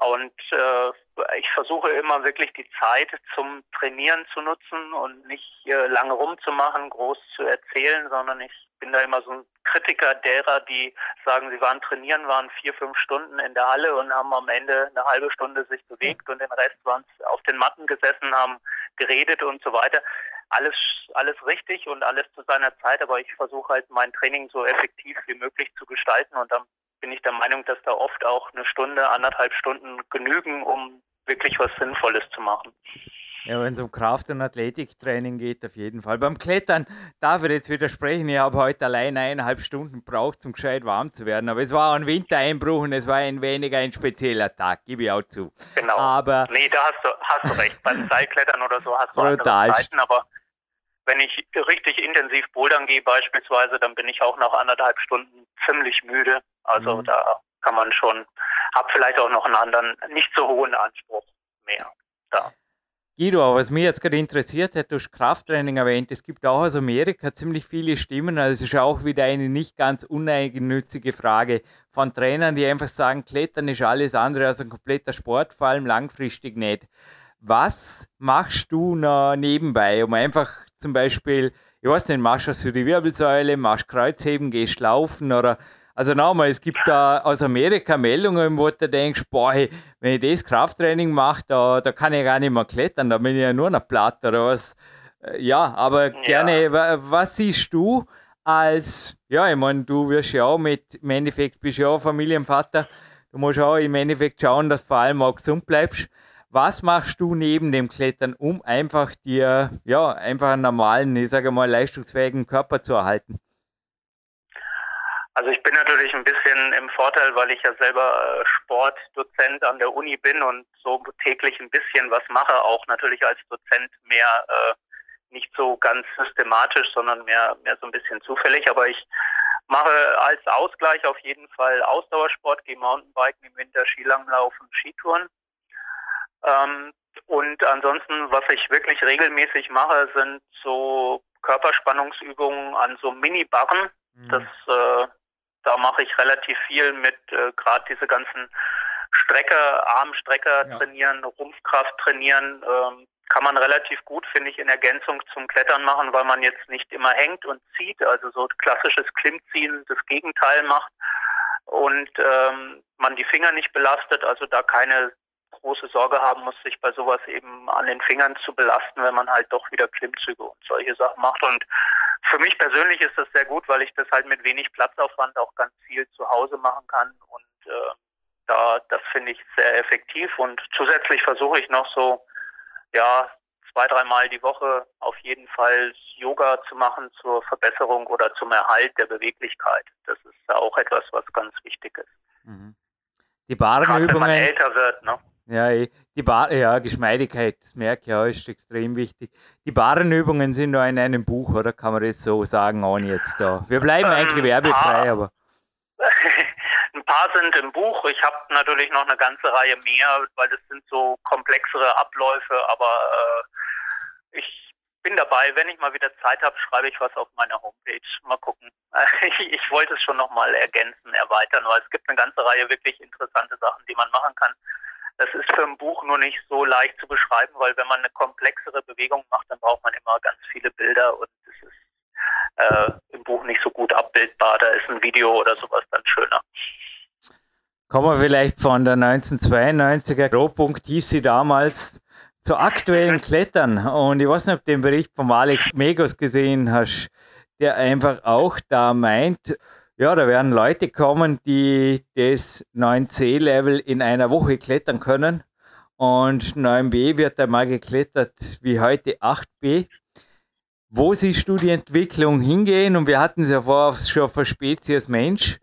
Und äh, ich versuche immer wirklich die Zeit zum Trainieren zu nutzen und nicht äh, lange rumzumachen, groß zu erzählen, sondern ich bin da immer so ein Kritiker derer, die sagen, sie waren trainieren, waren vier, fünf Stunden in der Halle und haben am Ende eine halbe Stunde sich bewegt und den Rest waren auf den Matten gesessen, haben geredet und so weiter. Alles, alles richtig und alles zu seiner Zeit, aber ich versuche halt mein Training so effektiv wie möglich zu gestalten und dann bin ich der Meinung, dass da oft auch eine Stunde, anderthalb Stunden genügen, um wirklich was Sinnvolles zu machen. Ja, wenn es um Kraft- und Athletiktraining geht, auf jeden Fall. Beim Klettern darf ich jetzt widersprechen. Ich habe heute allein eineinhalb Stunden gebraucht, um gescheit warm zu werden. Aber es war ein Wintereinbruch und es war ein weniger ein spezieller Tag, gebe ich auch zu. Genau. Aber nee, da hast du, hast du recht. Beim Seilklettern oder so hast du brutal. andere Zeiten, aber wenn ich richtig intensiv bouldern gehe beispielsweise, dann bin ich auch nach anderthalb Stunden ziemlich müde. Also mhm. da kann man schon, hab vielleicht auch noch einen anderen, nicht so hohen Anspruch mehr da. Guido, was mich jetzt gerade interessiert hat, du hast Krafttraining erwähnt. Es gibt auch aus Amerika ziemlich viele Stimmen. Also es ist auch wieder eine nicht ganz uneigennützige Frage von Trainern, die einfach sagen, Klettern ist alles andere als ein kompletter Sport, vor allem langfristig nicht. Was machst du noch nebenbei, um einfach zum Beispiel, ich weiß nicht, machst du die Wirbelsäule, machst Kreuzheben, gehst laufen oder also nochmal, es gibt da aus Amerika Meldungen, wo du denkst, boah, wenn ich das Krafttraining mache, da, da kann ich gar nicht mehr klettern, da bin ich ja nur noch platt oder was. Äh, ja, aber ja. gerne, was siehst du als, ja, ich meine, du wirst ja auch mit, im Endeffekt bist ja auch Familienvater, du musst auch im Endeffekt schauen, dass du vor allem auch gesund bleibst. Was machst du neben dem Klettern, um einfach dir, ja, einfach einen normalen, ich sage mal, leistungsfähigen Körper zu erhalten? Also ich bin natürlich ein bisschen im Vorteil, weil ich ja selber äh, Sportdozent an der Uni bin und so täglich ein bisschen was mache, auch natürlich als Dozent mehr äh, nicht so ganz systematisch, sondern mehr, mehr so ein bisschen zufällig. Aber ich mache als Ausgleich auf jeden Fall Ausdauersport, gehe Mountainbiken im Winter, Skilanglauf und Skitouren. Ähm, und ansonsten, was ich wirklich regelmäßig mache, sind so Körperspannungsübungen an so Mini-Barren. Mhm. Das äh, da mache ich relativ viel mit äh, gerade diese ganzen Strecker, Armstrecker ja. trainieren, Rumpfkraft trainieren. Ähm, kann man relativ gut, finde ich, in Ergänzung zum Klettern machen, weil man jetzt nicht immer hängt und zieht, also so klassisches Klimmziehen das Gegenteil macht. und ähm, man die Finger nicht belastet, also da keine große Sorge haben muss, sich bei sowas eben an den Fingern zu belasten, wenn man halt doch wieder Klimmzüge und solche Sachen macht. Und für mich persönlich ist das sehr gut, weil ich das halt mit wenig Platzaufwand auch ganz viel zu Hause machen kann und äh, da das finde ich sehr effektiv und zusätzlich versuche ich noch so ja zwei dreimal die Woche auf jeden Fall Yoga zu machen zur Verbesserung oder zum Erhalt der Beweglichkeit. Das ist ja auch etwas, was ganz wichtig ist. Mhm. Die Barenübungen. Wenn man älter wird, ne? Ja, die Bar, ja, Geschmeidigkeit, das merke ich ja, ist extrem wichtig. Die Barenübungen sind nur in einem Buch, oder kann man das so sagen, ohne jetzt da? Wir bleiben ähm, eigentlich werbefrei, aber. ein paar sind im Buch. Ich habe natürlich noch eine ganze Reihe mehr, weil das sind so komplexere Abläufe, aber äh, ich bin dabei. Wenn ich mal wieder Zeit habe, schreibe ich was auf meiner Homepage. Mal gucken. ich wollte es schon nochmal ergänzen, erweitern, weil es gibt eine ganze Reihe wirklich interessante Sachen, die man machen kann. Das ist für ein Buch nur nicht so leicht zu beschreiben, weil wenn man eine komplexere Bewegung macht, dann braucht man immer ganz viele Bilder und es ist äh, im Buch nicht so gut abbildbar. Da ist ein Video oder sowas dann schöner. Kommen wir vielleicht von der 1992er Rohpunkt hieß sie damals zu aktuellen Klettern. Und ich weiß nicht, ob du den Bericht von Alex Megos gesehen hast, der einfach auch da meint, ja, da werden Leute kommen, die das 9C-Level in einer Woche klettern können. Und 9B wird einmal geklettert wie heute 8B. Wo siehst du die Entwicklung hingehen? Und wir hatten es ja vorher schon für Spezies Mensch.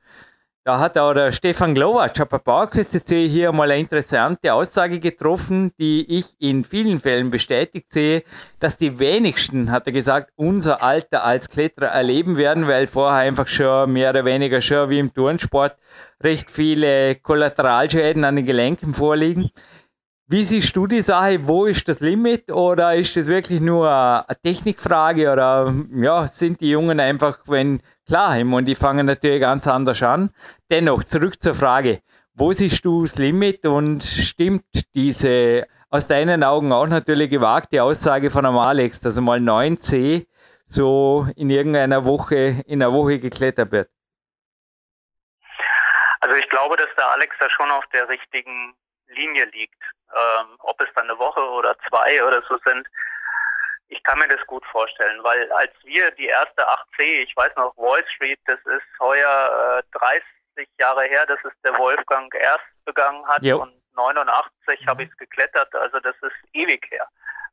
Da hat auch der Stefan Glowacz, bei PowerQuest.c hier mal eine interessante Aussage getroffen, die ich in vielen Fällen bestätigt sehe, dass die wenigsten, hat er gesagt, unser Alter als Kletterer erleben werden, weil vorher einfach schon mehr oder weniger schon wie im Turnsport recht viele Kollateralschäden an den Gelenken vorliegen. Wie siehst du die Sache? Wo ist das Limit? Oder ist das wirklich nur eine Technikfrage? Oder ja, sind die Jungen einfach, wenn Klar, und die fangen natürlich ganz anders an. Dennoch, zurück zur Frage, wo siehst du das Limit und stimmt diese aus deinen Augen auch natürlich gewagte Aussage von einem Alex, dass einmal 9C so in irgendeiner Woche, in einer Woche geklettert wird? Also ich glaube, dass der Alex da schon auf der richtigen Linie liegt. Ähm, ob es dann eine Woche oder zwei oder so sind, ich kann mir das gut vorstellen, weil als wir die erste 8C, ich weiß noch, Wall Street, das ist heuer äh, 30 Jahre her, dass es der Wolfgang erst begangen hat jo. und 89 mhm. habe ich es geklettert, also das ist ewig her.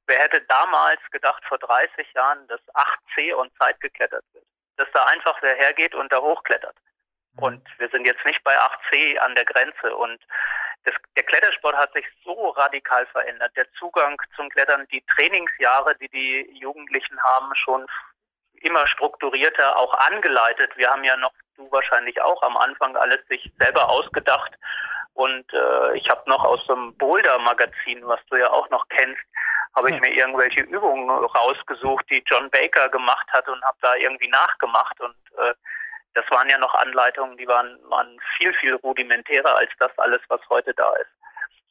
Wer hätte damals gedacht, vor 30 Jahren, dass 8C und Zeit geklettert wird? Dass da einfach wer hergeht und da hochklettert. Mhm. Und wir sind jetzt nicht bei 8C an der Grenze. Und das, der Klettersport hat sich so radikal verändert. Der Zugang zum Klettern, die Trainingsjahre, die die Jugendlichen haben, schon immer strukturierter, auch angeleitet. Wir haben ja noch, du wahrscheinlich auch am Anfang alles sich selber ausgedacht. Und äh, ich habe noch aus dem Boulder-Magazin, was du ja auch noch kennst, habe ich mir irgendwelche Übungen rausgesucht, die John Baker gemacht hat und habe da irgendwie nachgemacht. Und äh, das waren ja noch Anleitungen, die waren, waren viel, viel rudimentärer als das alles, was heute da ist.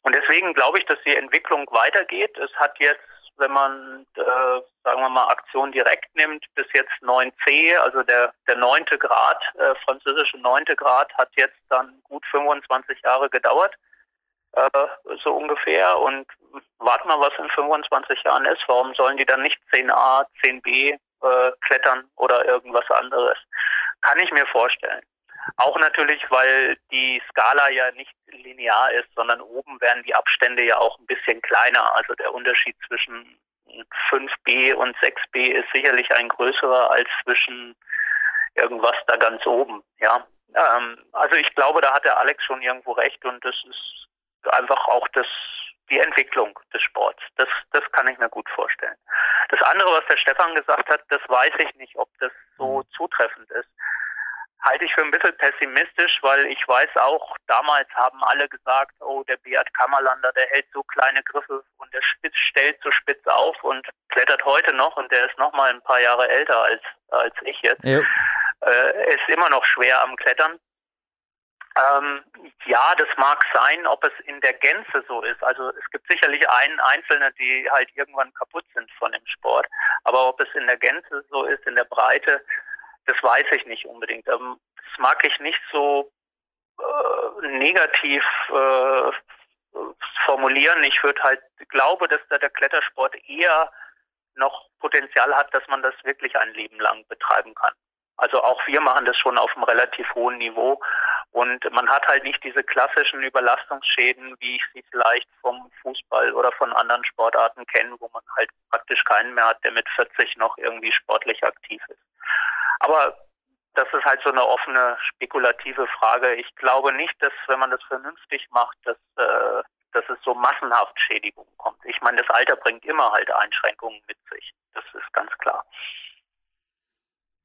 Und deswegen glaube ich, dass die Entwicklung weitergeht. Es hat jetzt, wenn man, äh, sagen wir mal, Aktion direkt nimmt, bis jetzt 9c, also der, der neunte Grad, äh, französische neunte Grad, hat jetzt dann gut 25 Jahre gedauert, äh, so ungefähr. Und warten wir, was in 25 Jahren ist. Warum sollen die dann nicht 10a, 10b äh, klettern oder irgendwas anderes? Kann ich mir vorstellen. Auch natürlich, weil die Skala ja nicht linear ist, sondern oben werden die Abstände ja auch ein bisschen kleiner. Also der Unterschied zwischen 5b und 6b ist sicherlich ein größerer als zwischen irgendwas da ganz oben. Ja, ähm, also ich glaube, da hat der Alex schon irgendwo recht und das ist einfach auch das die Entwicklung des Sports. Das, das kann ich mir gut vorstellen. Das andere, was der Stefan gesagt hat, das weiß ich nicht, ob das so mhm. zutreffend ist. Halte ich für ein bisschen pessimistisch, weil ich weiß auch, damals haben alle gesagt, oh, der Beat Kammerlander, der hält so kleine Griffe und der spitz, stellt so spitz auf und klettert heute noch und der ist noch mal ein paar Jahre älter als, als ich jetzt. Ja. Äh, ist immer noch schwer am Klettern. Ähm, ja, das mag sein, ob es in der Gänze so ist. Also es gibt sicherlich einen Einzelne, die halt irgendwann kaputt sind von dem Sport. Aber ob es in der Gänze so ist, in der Breite, das weiß ich nicht unbedingt. Ähm, das mag ich nicht so äh, negativ äh, formulieren. Ich würde halt glaube, dass da der Klettersport eher noch Potenzial hat, dass man das wirklich ein Leben lang betreiben kann. Also auch wir machen das schon auf einem relativ hohen Niveau und man hat halt nicht diese klassischen Überlastungsschäden, wie ich sie vielleicht vom Fußball oder von anderen Sportarten kenne, wo man halt praktisch keinen mehr hat, der mit 40 noch irgendwie sportlich aktiv ist. Aber das ist halt so eine offene, spekulative Frage. Ich glaube nicht, dass, wenn man das vernünftig macht, dass, äh, dass es so massenhaft Schädigungen kommt. Ich meine, das Alter bringt immer halt Einschränkungen mit sich. Das ist ganz klar.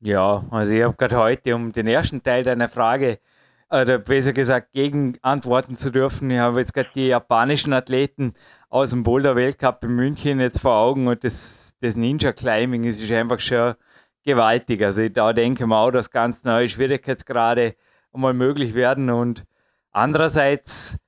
Ja, also ich habe gerade heute, um den ersten Teil deiner Frage, oder besser gesagt, gegen antworten zu dürfen, ich habe jetzt gerade die japanischen Athleten aus dem Boulder-Weltcup in München jetzt vor Augen und das, das Ninja-Climbing ist einfach schon gewaltig. Also da denke ich mir auch, dass ganz neue Schwierigkeitsgrade einmal möglich werden und andererseits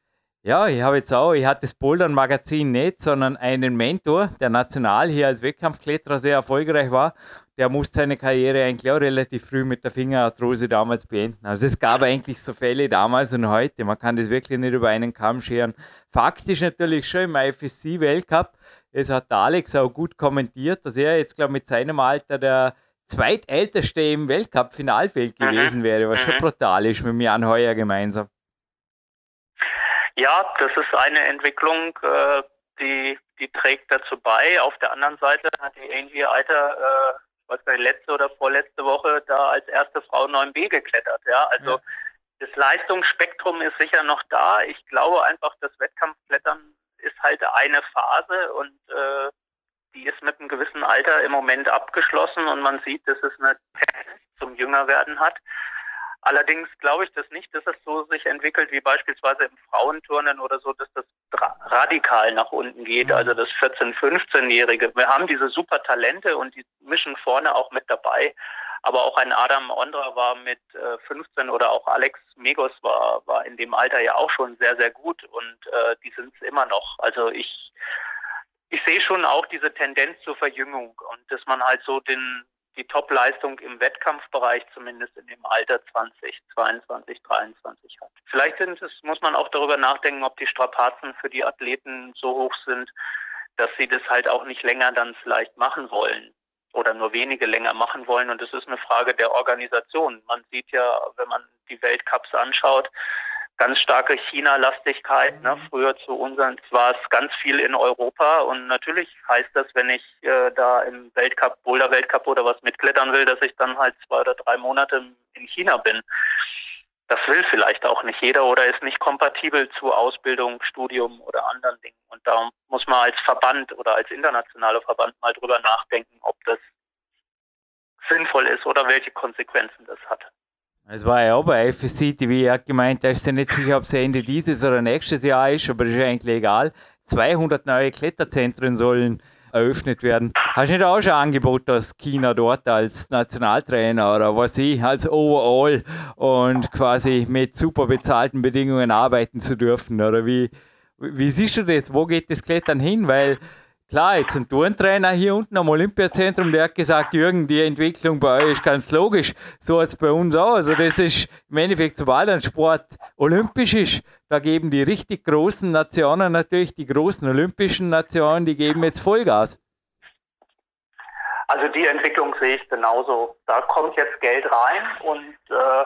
ja, ich habe jetzt auch, ich hatte das Bouldern-Magazin nicht, sondern einen Mentor, der national hier als Wettkampfkletterer sehr erfolgreich war. Der musste seine Karriere eigentlich auch relativ früh mit der Fingerarthrose damals beenden. Also es gab eigentlich so Fälle damals und heute. Man kann das wirklich nicht über einen Kamm scheren. Faktisch natürlich schon im IFSC-Weltcup. Es hat Alex auch gut kommentiert, dass er jetzt, glaube ich, mit seinem Alter der zweitälteste im Weltcup-Finalfeld mhm. gewesen wäre, was schon mhm. brutal ist mit mir an heuer gemeinsam. Ja, das ist eine Entwicklung, äh, die, die trägt dazu bei. Auf der anderen Seite hat die Angie Alter, äh, was war letzte oder vorletzte Woche da als erste Frau 9b geklettert. Ja, also ja. das Leistungsspektrum ist sicher noch da. Ich glaube einfach, das Wettkampfklettern ist halt eine Phase und äh, die ist mit einem gewissen Alter im Moment abgeschlossen und man sieht, dass es eine Tendenz zum Jüngerwerden hat. Allerdings glaube ich das nicht, dass es so sich entwickelt wie beispielsweise im Frauenturnen oder so, dass das radikal nach unten geht. Also das 14-, 15-Jährige. Wir haben diese super Talente und die mischen vorne auch mit dabei. Aber auch ein Adam Ondra war mit 15 äh, oder auch Alex Megos war, war in dem Alter ja auch schon sehr, sehr gut und äh, die sind es immer noch. Also ich, ich sehe schon auch diese Tendenz zur Verjüngung und dass man halt so den, die Top-Leistung im Wettkampfbereich zumindest in dem Alter 20, 22, 23 hat. Vielleicht sind es, muss man auch darüber nachdenken, ob die Strapazen für die Athleten so hoch sind, dass sie das halt auch nicht länger dann vielleicht machen wollen oder nur wenige länger machen wollen. Und das ist eine Frage der Organisation. Man sieht ja, wenn man die Weltcups anschaut, ganz starke China-Lastigkeit. Ne? Mhm. Früher zu unseren war es ganz viel in Europa und natürlich heißt das, wenn ich äh, da im Weltcup, Boulder-Weltcup oder was mitklettern will, dass ich dann halt zwei oder drei Monate in China bin. Das will vielleicht auch nicht jeder oder ist nicht kompatibel zu Ausbildung, Studium oder anderen Dingen. Und da muss man als Verband oder als internationaler Verband mal drüber nachdenken, ob das sinnvoll ist oder welche Konsequenzen das hat. Es war ja auch bei FSC TV, er hat gemeint, er ist sich nicht sicher, ob es Ende dieses oder nächstes Jahr ist, aber ist eigentlich egal. 200 neue Kletterzentren sollen eröffnet werden. Hast du nicht auch schon Angebot aus China dort als Nationaltrainer oder was ich, als Overall und quasi mit super bezahlten Bedingungen arbeiten zu dürfen? Oder wie, wie siehst du das? Wo geht das Klettern hin? Weil Klar, jetzt ein Turntrainer hier unten am Olympiazentrum, der hat gesagt, Jürgen, die Entwicklung bei euch ist ganz logisch. So es bei uns auch. Also das ist im Endeffekt, sobald ein Sport olympisch ist, da geben die richtig großen Nationen natürlich, die großen olympischen Nationen, die geben jetzt Vollgas. Also die Entwicklung sehe ich genauso. Da kommt jetzt Geld rein und äh,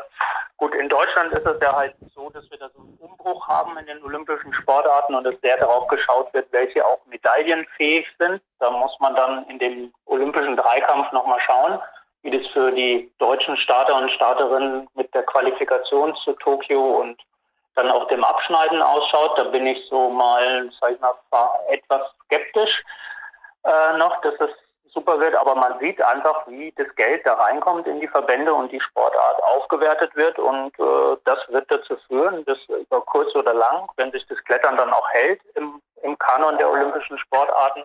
gut, in Deutschland ist es ja halt so, dass wir da so einen Umbruch haben in den olympischen Sportarten und es sehr darauf geschaut wird, welche auch medaillenfähig sind. Da muss man dann in dem olympischen Dreikampf nochmal schauen, wie das für die deutschen Starter und Starterinnen mit der Qualifikation zu Tokio und dann auch dem Abschneiden ausschaut. Da bin ich so mal, sag ich mal, etwas skeptisch äh, noch, dass es super wird, aber man sieht einfach, wie das Geld da reinkommt in die Verbände und die Sportart aufgewertet wird und äh, das wird dazu führen, dass über kurz oder lang, wenn sich das Klettern dann auch hält im, im Kanon der olympischen Sportarten,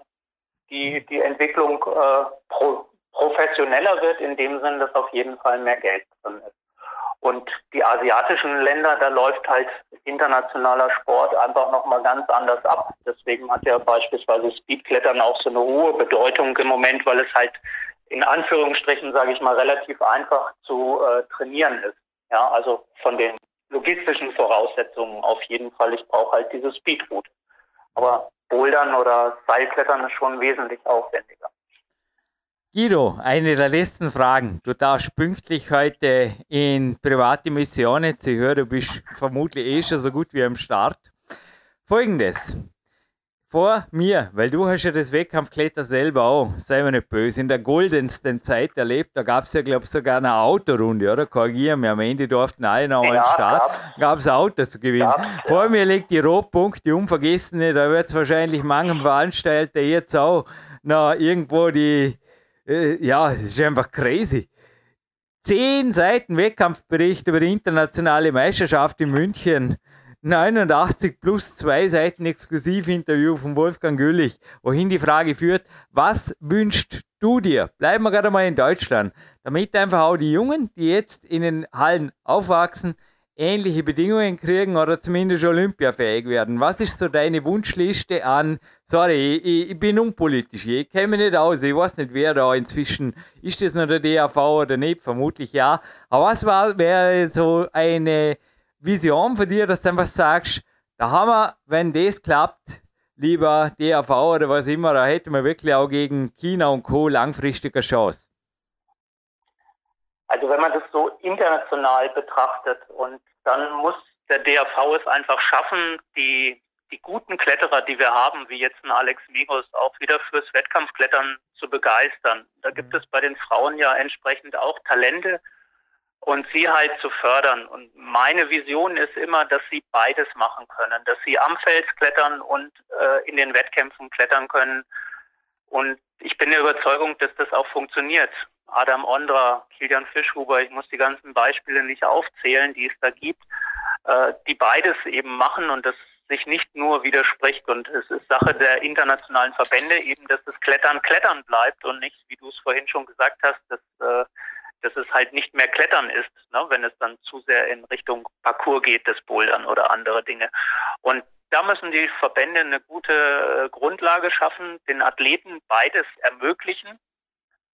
die, die Entwicklung äh, pro, professioneller wird, in dem Sinn, dass auf jeden Fall mehr Geld drin ist. Und die asiatischen Länder, da läuft halt internationaler Sport einfach nochmal ganz anders ab. Deswegen hat ja beispielsweise Speedklettern auch so eine hohe Bedeutung im Moment, weil es halt in Anführungsstrichen, sage ich mal, relativ einfach zu äh, trainieren ist. Ja, also von den logistischen Voraussetzungen auf jeden Fall. Ich brauche halt diese Speedroute. Aber Bouldern oder Seilklettern ist schon wesentlich aufwendiger. Guido, eine der letzten Fragen. Du darfst pünktlich heute in private Missionen. Ich höre, du bist vermutlich eh schon so gut wie am Start. Folgendes vor mir, weil du hast ja das Wettkampfkletter selber auch, sei mir nicht böse, in der goldensten Zeit erlebt, da gab es ja, glaube ich, sogar eine Autorunde, oder? Korrigieren wir, am Ende durften alle noch ja, einen Start, gab es Auto zu gewinnen. Gab's, Vor ja. mir liegt die Rotpunkt, die unvergessene, da wird es wahrscheinlich manchem Veranstalter jetzt auch noch irgendwo die, äh, ja, es ist einfach crazy. Zehn Seiten Wettkampfbericht über die internationale Meisterschaft in München 89 plus zwei Seiten Exklusivinterview von Wolfgang Güllich, wohin die Frage führt, was wünschst du dir? Bleiben wir gerade mal in Deutschland, damit einfach auch die Jungen, die jetzt in den Hallen aufwachsen, ähnliche Bedingungen kriegen oder zumindest olympiafähig werden. Was ist so deine Wunschliste an, sorry, ich, ich bin unpolitisch, ich kenne mich nicht aus, ich weiß nicht, wer da inzwischen, ist das noch der DAV oder nicht, vermutlich ja, aber was wäre so eine Vision von dir, dass du einfach sagst, da haben wir, wenn das klappt, lieber DAV oder was immer, da hätten wir wirklich auch gegen China und Co. langfristig eine Chance? Also wenn man das so international betrachtet und dann muss der DAV es einfach schaffen, die, die guten Kletterer, die wir haben, wie jetzt ein Alex Migos, auch wieder fürs Wettkampfklettern zu begeistern. Da gibt mhm. es bei den Frauen ja entsprechend auch Talente, und sie halt zu fördern. Und meine Vision ist immer, dass sie beides machen können, dass sie am Fels klettern und äh, in den Wettkämpfen klettern können. Und ich bin der Überzeugung, dass das auch funktioniert. Adam Ondra, Kilian Fischhuber, ich muss die ganzen Beispiele nicht aufzählen, die es da gibt, äh, die beides eben machen und das sich nicht nur widerspricht. Und es ist Sache der internationalen Verbände eben, dass das Klettern Klettern bleibt und nicht, wie du es vorhin schon gesagt hast, dass äh, dass es halt nicht mehr Klettern ist, ne, wenn es dann zu sehr in Richtung Parcours geht, das Bouldern oder andere Dinge. Und da müssen die Verbände eine gute äh, Grundlage schaffen, den Athleten beides ermöglichen.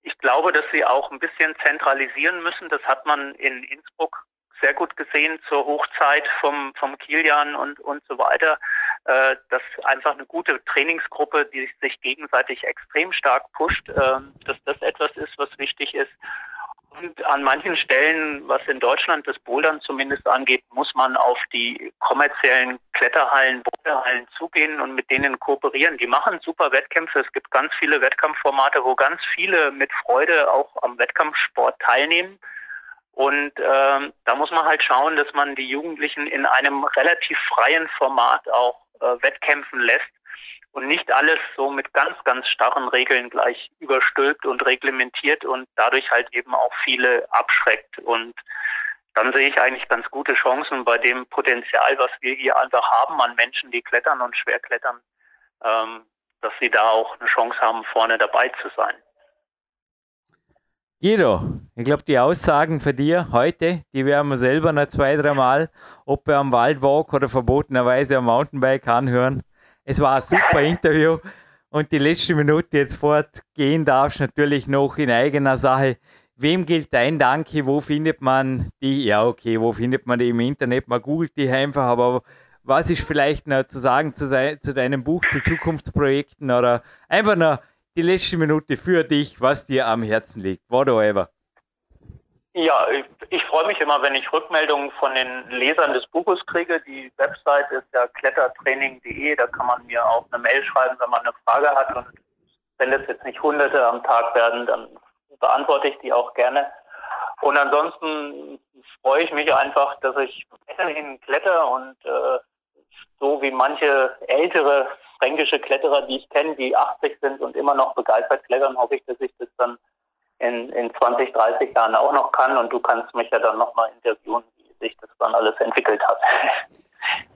Ich glaube, dass sie auch ein bisschen zentralisieren müssen. Das hat man in Innsbruck sehr gut gesehen zur Hochzeit vom, vom Kilian und, und so weiter, äh, dass einfach eine gute Trainingsgruppe, die sich gegenseitig extrem stark pusht, äh, dass das etwas ist, was wichtig ist. Und an manchen Stellen, was in Deutschland das Bouldern zumindest angeht, muss man auf die kommerziellen Kletterhallen, Boulderhallen zugehen und mit denen kooperieren. Die machen super Wettkämpfe. Es gibt ganz viele Wettkampfformate, wo ganz viele mit Freude auch am Wettkampfsport teilnehmen. Und ähm, da muss man halt schauen, dass man die Jugendlichen in einem relativ freien Format auch äh, wettkämpfen lässt und nicht alles so mit ganz, ganz starren Regeln gleich überstülpt und reglementiert und dadurch halt eben auch viele abschreckt. Und dann sehe ich eigentlich ganz gute Chancen bei dem Potenzial, was wir hier einfach haben an Menschen, die klettern und schwer klettern, ähm, dass sie da auch eine Chance haben, vorne dabei zu sein. Guido, ich glaube, die Aussagen für dir heute, die werden wir selber noch zwei, dreimal, ob wir am Waldwalk oder verbotenerweise am Mountainbike anhören. Es war ein super Interview und die letzte Minute jetzt fortgehen darfst natürlich noch in eigener Sache. Wem gilt dein Danke? Wo findet man die? Ja, okay, wo findet man die im Internet? Man googelt die einfach, aber was ist vielleicht noch zu sagen zu, zu deinem Buch, zu Zukunftsprojekten oder einfach noch die letzte Minute für dich, was dir am Herzen liegt? Whatever. Ja, ich, ich freue mich immer, wenn ich Rückmeldungen von den Lesern des Buches kriege. Die Website ist ja klettertraining.de, da kann man mir auch eine Mail schreiben, wenn man eine Frage hat. Und wenn das jetzt nicht Hunderte am Tag werden, dann beantworte ich die auch gerne. Und ansonsten freue ich mich einfach, dass ich weiterhin kletter und äh, so wie manche ältere fränkische Kletterer, die ich kenne, die 80 sind und immer noch begeistert klettern, hoffe ich, dass ich das dann in, in 20, 30 Jahren auch noch kann und du kannst mich ja dann nochmal interviewen, wie sich das dann alles entwickelt hat.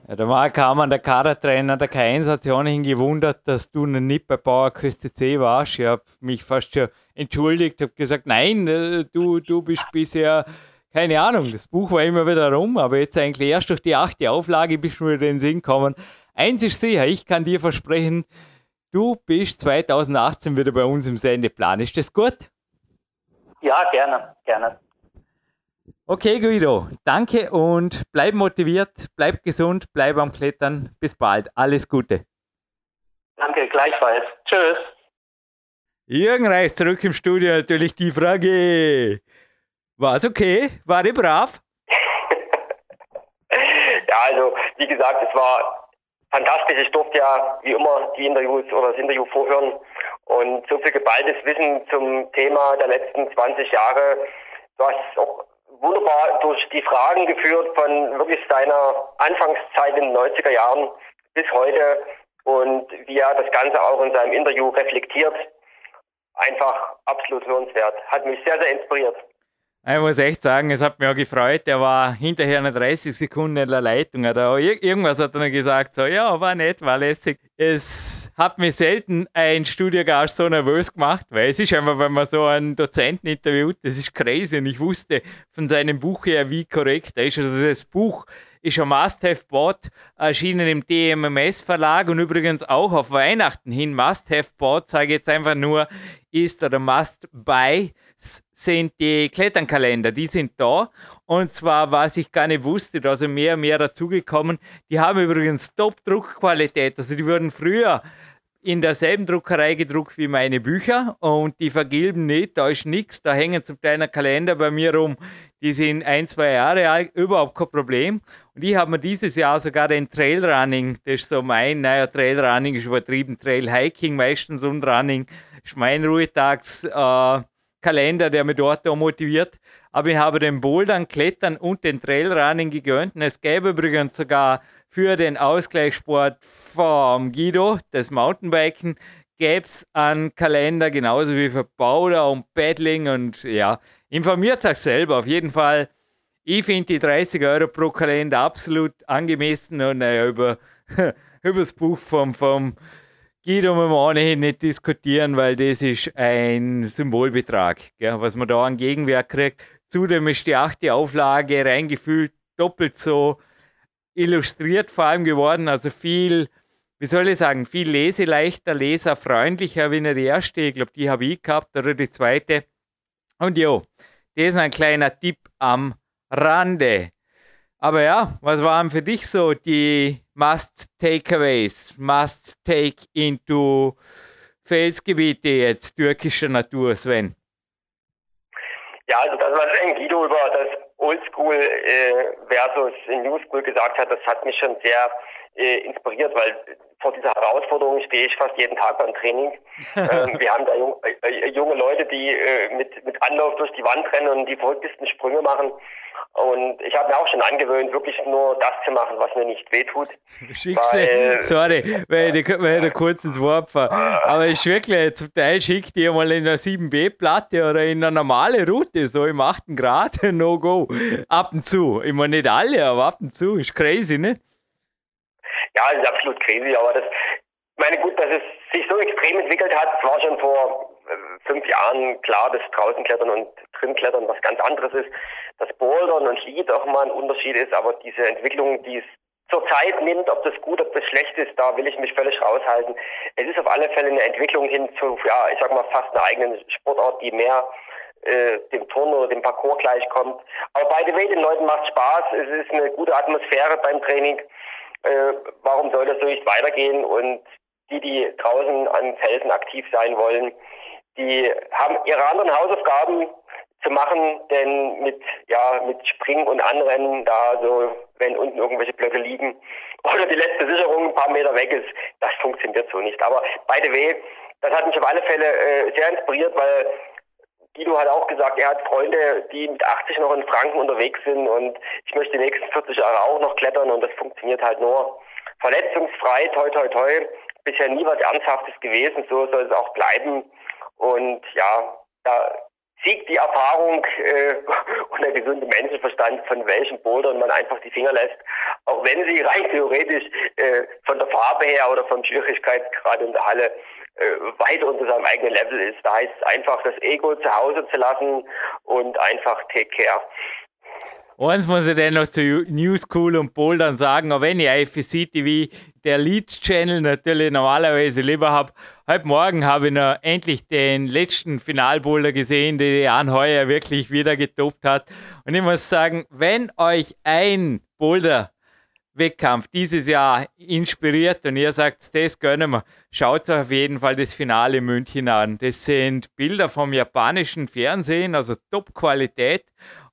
Ja, der Mark Hamann, der Kadertrainer der K1, hat sich ohnehin gewundert, dass du noch nicht bei Bauerküste C warst. Ich habe mich fast schon entschuldigt, habe gesagt, nein, äh, du, du bist bisher, keine Ahnung, das Buch war immer wieder rum, aber jetzt eigentlich erst durch die achte Auflage bist du mir in den Sinn gekommen. Eins ist sicher, ich kann dir versprechen, du bist 2018 wieder bei uns im Sendeplan. Ist das gut? Ja, gerne, gerne. Okay, Guido, danke und bleib motiviert, bleib gesund, bleib am Klettern. Bis bald. Alles Gute. Danke, gleichfalls. Tschüss. Jürgen Reis zurück im Studio. Natürlich die Frage: War es okay? War die brav? ja, also, wie gesagt, es war fantastisch. Ich durfte ja wie immer die Interviews oder das Interview vorhören und so viel geballtes Wissen zum Thema der letzten 20 Jahre. Du hast auch wunderbar durch die Fragen geführt von wirklich seiner Anfangszeit in den 90er Jahren bis heute und wie er das Ganze auch in seinem Interview reflektiert. Einfach absolut hörenswert. Hat mich sehr, sehr inspiriert. Ich muss echt sagen, es hat mich auch gefreut. Er war hinterher eine 30 Sekunden in der Leitung. Hat er irgendwas hat er gesagt, so, ja, war nett, war lässig. Es hat mich selten ein Studiogast so nervös gemacht, weil es ist einfach, wenn man so einen Dozenten interviewt, das ist crazy. Und ich wusste von seinem Buch her, wie korrekt er ist. Also das Buch ist ein Must-Have-Bot, erschienen im DMMS-Verlag und übrigens auch auf Weihnachten hin. Must-Have-Bot, sage ich jetzt einfach nur, ist oder Must-Buy sind die Kletternkalender, die sind da. Und zwar, was ich gar nicht wusste, da sind mehr und mehr dazugekommen. Die haben übrigens Top-Druckqualität. Also die wurden früher in derselben Druckerei gedruckt wie meine Bücher und die vergilben nicht, da ist nichts, da hängen zum kleinen Kalender bei mir rum, die sind ein, zwei Jahre alt, überhaupt kein Problem. Und ich habe mir dieses Jahr sogar den Trailrunning, das ist so mein, naja, Trailrunning ist übertrieben, Trailhiking meistens und Running ist mein Ruhetagskalender, äh, der mich dort motiviert. Aber ich habe den Bouldern, Klettern und den Trailrunning gegönnt. Und es gäbe übrigens sogar für den Ausgleichssport vom Guido, das Mountainbiken, gäbe es einen Kalender, genauso wie für Bowler und Paddling. Und ja, informiert euch selber. Auf jeden Fall, ich finde die 30 Euro pro Kalender absolut angemessen. Und naja, über, über das Buch vom, vom Guido müssen wir ohnehin nicht diskutieren, weil das ist ein Symbolbetrag, gell, was man da an Gegenwert kriegt. Zudem ist die achte Auflage reingefühlt doppelt so illustriert vor allem geworden, also viel, wie soll ich sagen, viel leseleichter, leserfreundlicher wie die erste. Ich glaube, die habe ich gehabt oder die zweite. Und jo, das ist ein kleiner Tipp am Rande. Aber ja, was waren für dich so die Must-Takeaways, Must-Take into Felsgebiete jetzt türkischer Natur, Sven? Ja, also das, was Guido über das Oldschool äh, versus New School gesagt hat, das hat mich schon sehr äh, inspiriert, weil vor dieser Herausforderung stehe ich fast jeden Tag beim Training. ähm, wir haben da jung, äh, junge Leute, die äh, mit, mit Anlauf durch die Wand rennen und die verrücktesten Sprünge machen. Und ich habe mir auch schon angewöhnt, wirklich nur das zu machen, was mir nicht wehtut. Schickste, sorry, weil ich, ich kurz ins Wort fahre. Aber ich wirklich, zum Teil schickt ihr mal in einer 7B-Platte oder in eine normale Route, so im 8. Grad, no go. Ab und zu. Ich meine nicht alle, aber ab und zu. Ist crazy, ne? Ja, das ist absolut crazy, aber das, ich meine, gut, dass es sich so extrem entwickelt hat, war schon vor äh, fünf Jahren klar, dass Draußenklettern und Drinklettern was ganz anderes ist, dass Bouldern und Lead auch mal ein Unterschied ist, aber diese Entwicklung, die es zur Zeit nimmt, ob das gut, ob das schlecht ist, da will ich mich völlig raushalten. Es ist auf alle Fälle eine Entwicklung hin zu, ja, ich sag mal, fast einer eigenen Sportart, die mehr äh, dem Turn oder dem Parcours gleichkommt. Aber bei the way, den Leuten macht Spaß, es ist eine gute Atmosphäre beim Training. Äh, warum soll das so nicht weitergehen? Und die, die draußen an Felsen aktiv sein wollen, die haben ihre anderen Hausaufgaben zu machen, denn mit, ja, mit Springen und Anrennen, da so, wenn unten irgendwelche Blöcke liegen oder die letzte Sicherung ein paar Meter weg ist, das funktioniert so nicht. Aber by the way, das hat mich auf alle Fälle äh, sehr inspiriert, weil Guido hat auch gesagt, er hat Freunde, die mit 80 noch in Franken unterwegs sind und ich möchte die nächsten 40 Jahre auch noch klettern und das funktioniert halt nur verletzungsfrei, toi toi toi. Bisher nie was Ernsthaftes gewesen, so soll es auch bleiben. Und ja, da siegt die Erfahrung äh, und der gesunde Menschenverstand, von welchen Bouldern man einfach die Finger lässt, auch wenn sie rein theoretisch äh, von der Farbe her oder vom Schwierigkeitsgrad in der Halle weit unter seinem eigenen Level ist. Da heißt es einfach, das Ego zu Hause zu lassen und einfach take care. Eins muss ich dann noch zu New School und Bouldern sagen, auch wenn ich IFC TV, der Lead-Channel natürlich normalerweise lieber habe. Heute Morgen habe ich noch endlich den letzten Finalboulder gesehen, den Jan Heuer wirklich wieder getoppt hat. Und ich muss sagen, wenn euch ein Boulder Wettkampf dieses Jahr inspiriert und ihr sagt, das gönnen wir, schaut euch auf jeden Fall das Finale in München an. Das sind Bilder vom japanischen Fernsehen, also Top-Qualität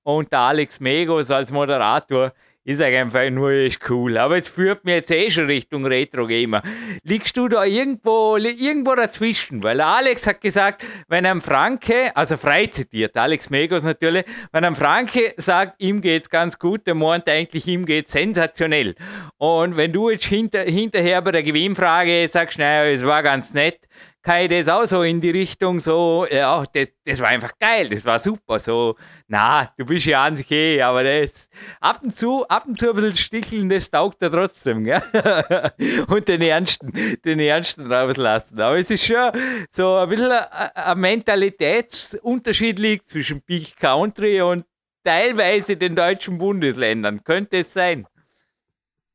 und der Alex Megos als Moderator ist einfach nur echt cool. Aber es führt mir jetzt eh schon Richtung Retro-Gamer. Liegst du da irgendwo, irgendwo dazwischen? Weil Alex hat gesagt, wenn ein Franke, also frei zitiert, Alex Megos natürlich, wenn ein Franke sagt, ihm geht's ganz gut, der meint eigentlich, ihm geht's sensationell. Und wenn du jetzt hinter, hinterher bei der Gewinnfrage sagst, naja, es war ganz nett, ich das auch so in die Richtung so, ja, das, das war einfach geil, das war super, so, na, du bist ja an sich eh, aber das, ab und zu, ab und zu ein bisschen sticheln, das taugt er trotzdem, gell? und den Ernsten, den Ernsten rauslassen. Aber es ist schon so ein bisschen ein Mentalitätsunterschied liegt zwischen Peak Country und teilweise den deutschen Bundesländern. Könnte es sein?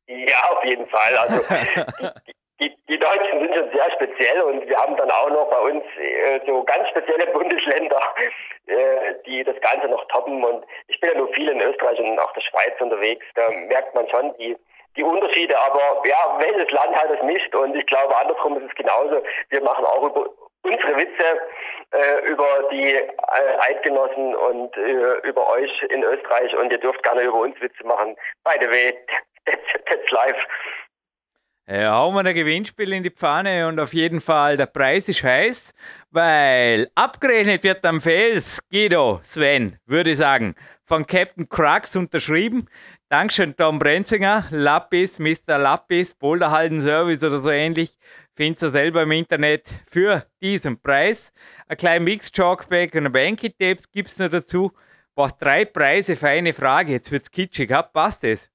Ja, auf jeden Fall. Also die, die, die Deutschen sind schon sehr speziell und wir haben dann auch noch bei uns äh, so ganz spezielle Bundesländer, äh, die das Ganze noch toppen. Und ich bin ja nur viel in Österreich und auch der Schweiz unterwegs. Da merkt man schon die, die Unterschiede. Aber ja, welches Land hat es nicht? Und ich glaube, andersrum ist es genauso. Wir machen auch über unsere Witze äh, über die äh, Eidgenossen und äh, über euch in Österreich. Und ihr dürft gerne über uns Witze machen. By the way, that's, that's life. Ja, hauen wir ein Gewinnspiel in die Pfanne und auf jeden Fall der Preis ist heiß, weil abgerechnet wird am Fels, Guido, Sven, würde ich sagen, von Captain Crux unterschrieben. Dankeschön, Tom Brenzinger, Lapis, Mr. Lapis, Boulderhalden Service oder so ähnlich. Findet ihr selber im Internet für diesen Preis. Ein kleines Mix Chalkback und ein Banky Tape gibt es noch dazu. Boah, drei Preise für eine Frage. Jetzt wird es kitschig. Ja, passt das?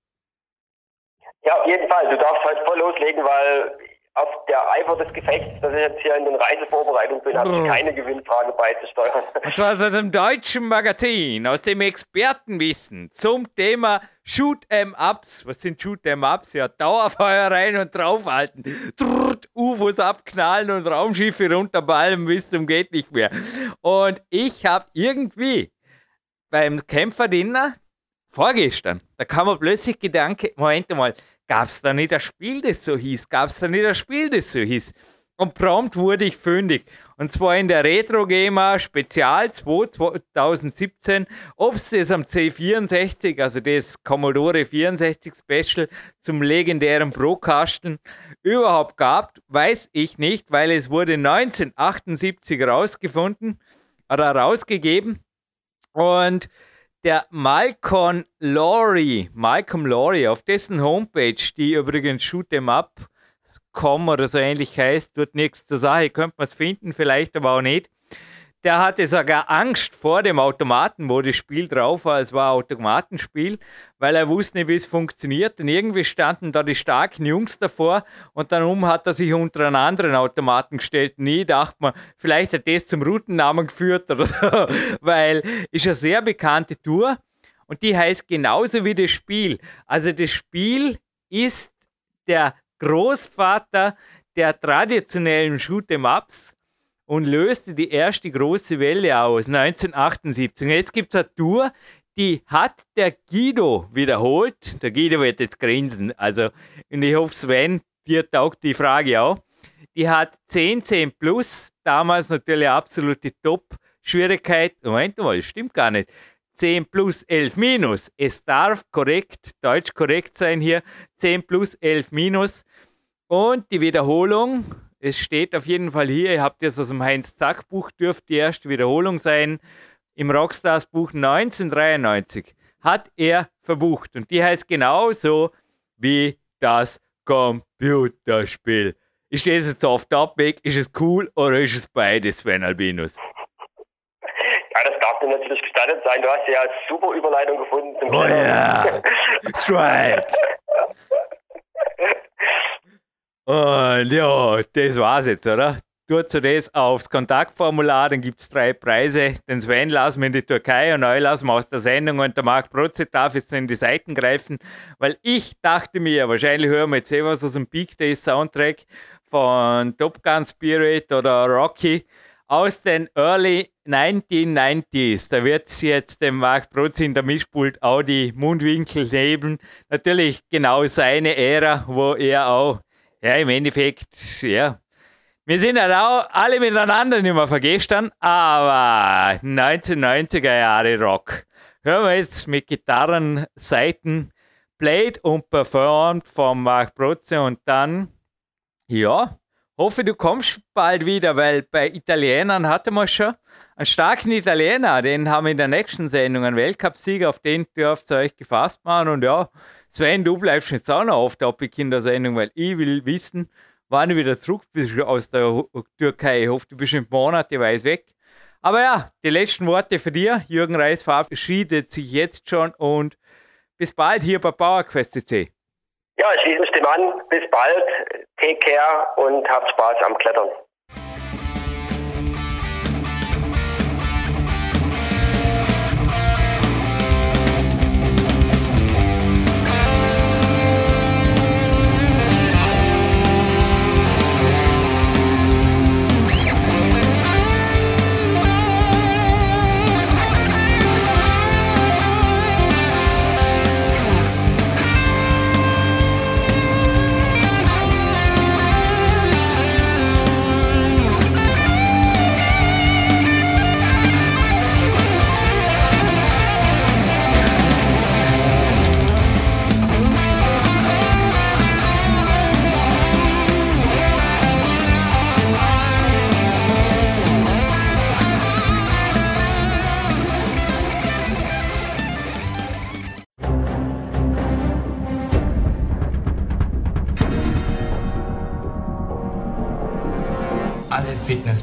Ja, auf jeden Fall. Du darfst halt voll loslegen, weil auf der Eifer des Gefechts, dass ich jetzt hier in den Reisevorbereitungen bin, habe ich keine Gewinnfrage beizusteuern. Und zwar aus einem deutschen Magazin, aus dem Expertenwissen zum Thema Shoot 'em Ups. Was sind Shoot 'em Ups? Ja, Dauerfeuer rein und draufhalten. Trrrt, UFOs abknallen und Raumschiffe runterballen bis zum geht nicht mehr. Und ich habe irgendwie beim Kämpferdiener vorgestern, da kam mir plötzlich Gedanke, Moment mal, Gab es da nicht ein Spiel, das so hieß? Gab es da nicht ein Spiel, das so hieß? Und prompt wurde ich fündig. Und zwar in der Retro Gamer Spezial 2017, ob es das am C64, also das Commodore 64 Special zum legendären Pro-Kasten überhaupt gab, weiß ich nicht, weil es wurde 1978 rausgefunden oder rausgegeben. Und der Malcolm Laurie, Malcolm Laurie, auf dessen Homepage, die übrigens shoot'em-up.com oder so ähnlich heißt, tut nichts zur Sache, könnte man es finden, vielleicht aber auch nicht der hatte sogar Angst vor dem Automaten, wo das Spiel drauf war. Es war ein Automatenspiel, weil er wusste nicht, wie es funktioniert. Und irgendwie standen da die starken Jungs davor und dann hat er sich unter einen anderen Automaten gestellt. Nie dachte man, vielleicht hat das zum Routennamen geführt oder so, weil ist eine sehr bekannte Tour und die heißt genauso wie das Spiel. Also das Spiel ist der Großvater der traditionellen Shoot'em-Ups und löste die erste große Welle aus, 1978. Und jetzt gibt es eine Tour, die hat der Guido wiederholt. Der Guido wird jetzt grinsen. Also, und ich hoffe, Sven, dir taugt die Frage auch. Die hat 10, 10 plus, damals natürlich absolute Top-Schwierigkeit. Moment mal, das stimmt gar nicht. 10 plus 11 minus. Es darf korrekt, deutsch korrekt sein hier. 10 plus 11 minus. Und die Wiederholung es steht auf jeden Fall hier, ihr habt jetzt aus dem Heinz-Zack-Buch, dürfte die erste Wiederholung sein. Im Rockstars-Buch 1993 hat er verbucht. Und die heißt genauso wie das Computerspiel. Ich stehe jetzt auf Topic, ist es cool oder ist es beides, Sven Albinus? Ja, das darf dir natürlich gestattet sein. Du hast ja super Überleitung gefunden zum Oh ja, Strike. Und ja, das war's jetzt, oder? tut so das aufs Kontaktformular, dann gibt es drei Preise. Den Sven lassen wir in die Türkei und neu lassen wir aus der Sendung und der Marc Protze darf jetzt in die Seiten greifen, weil ich dachte mir, wahrscheinlich hören wir jetzt eh was aus dem Big Day Soundtrack von Top Gun Spirit oder Rocky aus den Early 1990s. Da wird jetzt dem Marc Protz in der Mischpult auch die Mundwinkel nehmen. Natürlich genau seine Ära, wo er auch, ja, im Endeffekt, ja, wir sind halt auch alle miteinander nicht mehr vergestern, aber 1990er Jahre Rock. Hören wir jetzt mit Gitarrenseiten played und performed von Marc Protze und dann, ja, hoffe, du kommst bald wieder, weil bei Italienern hatten wir schon einen starken Italiener. Den haben wir in der nächsten Sendung, einen Weltcupsieger, auf den dürft ihr euch gefasst machen. Und ja, Sven, du bleibst jetzt auch noch der Topic in der Sendung, weil ich will wissen, wann du wieder zurück bist aus der Türkei. Ich hoffe, du bist in Monate weit weg. Aber ja, die letzten Worte für dir. Jürgen Reis verabschiedet sich jetzt schon und bis bald hier bei PowerQuest CC. Ja, schließe mich dem an. Bis bald. Take care und habt Spaß am Klettern.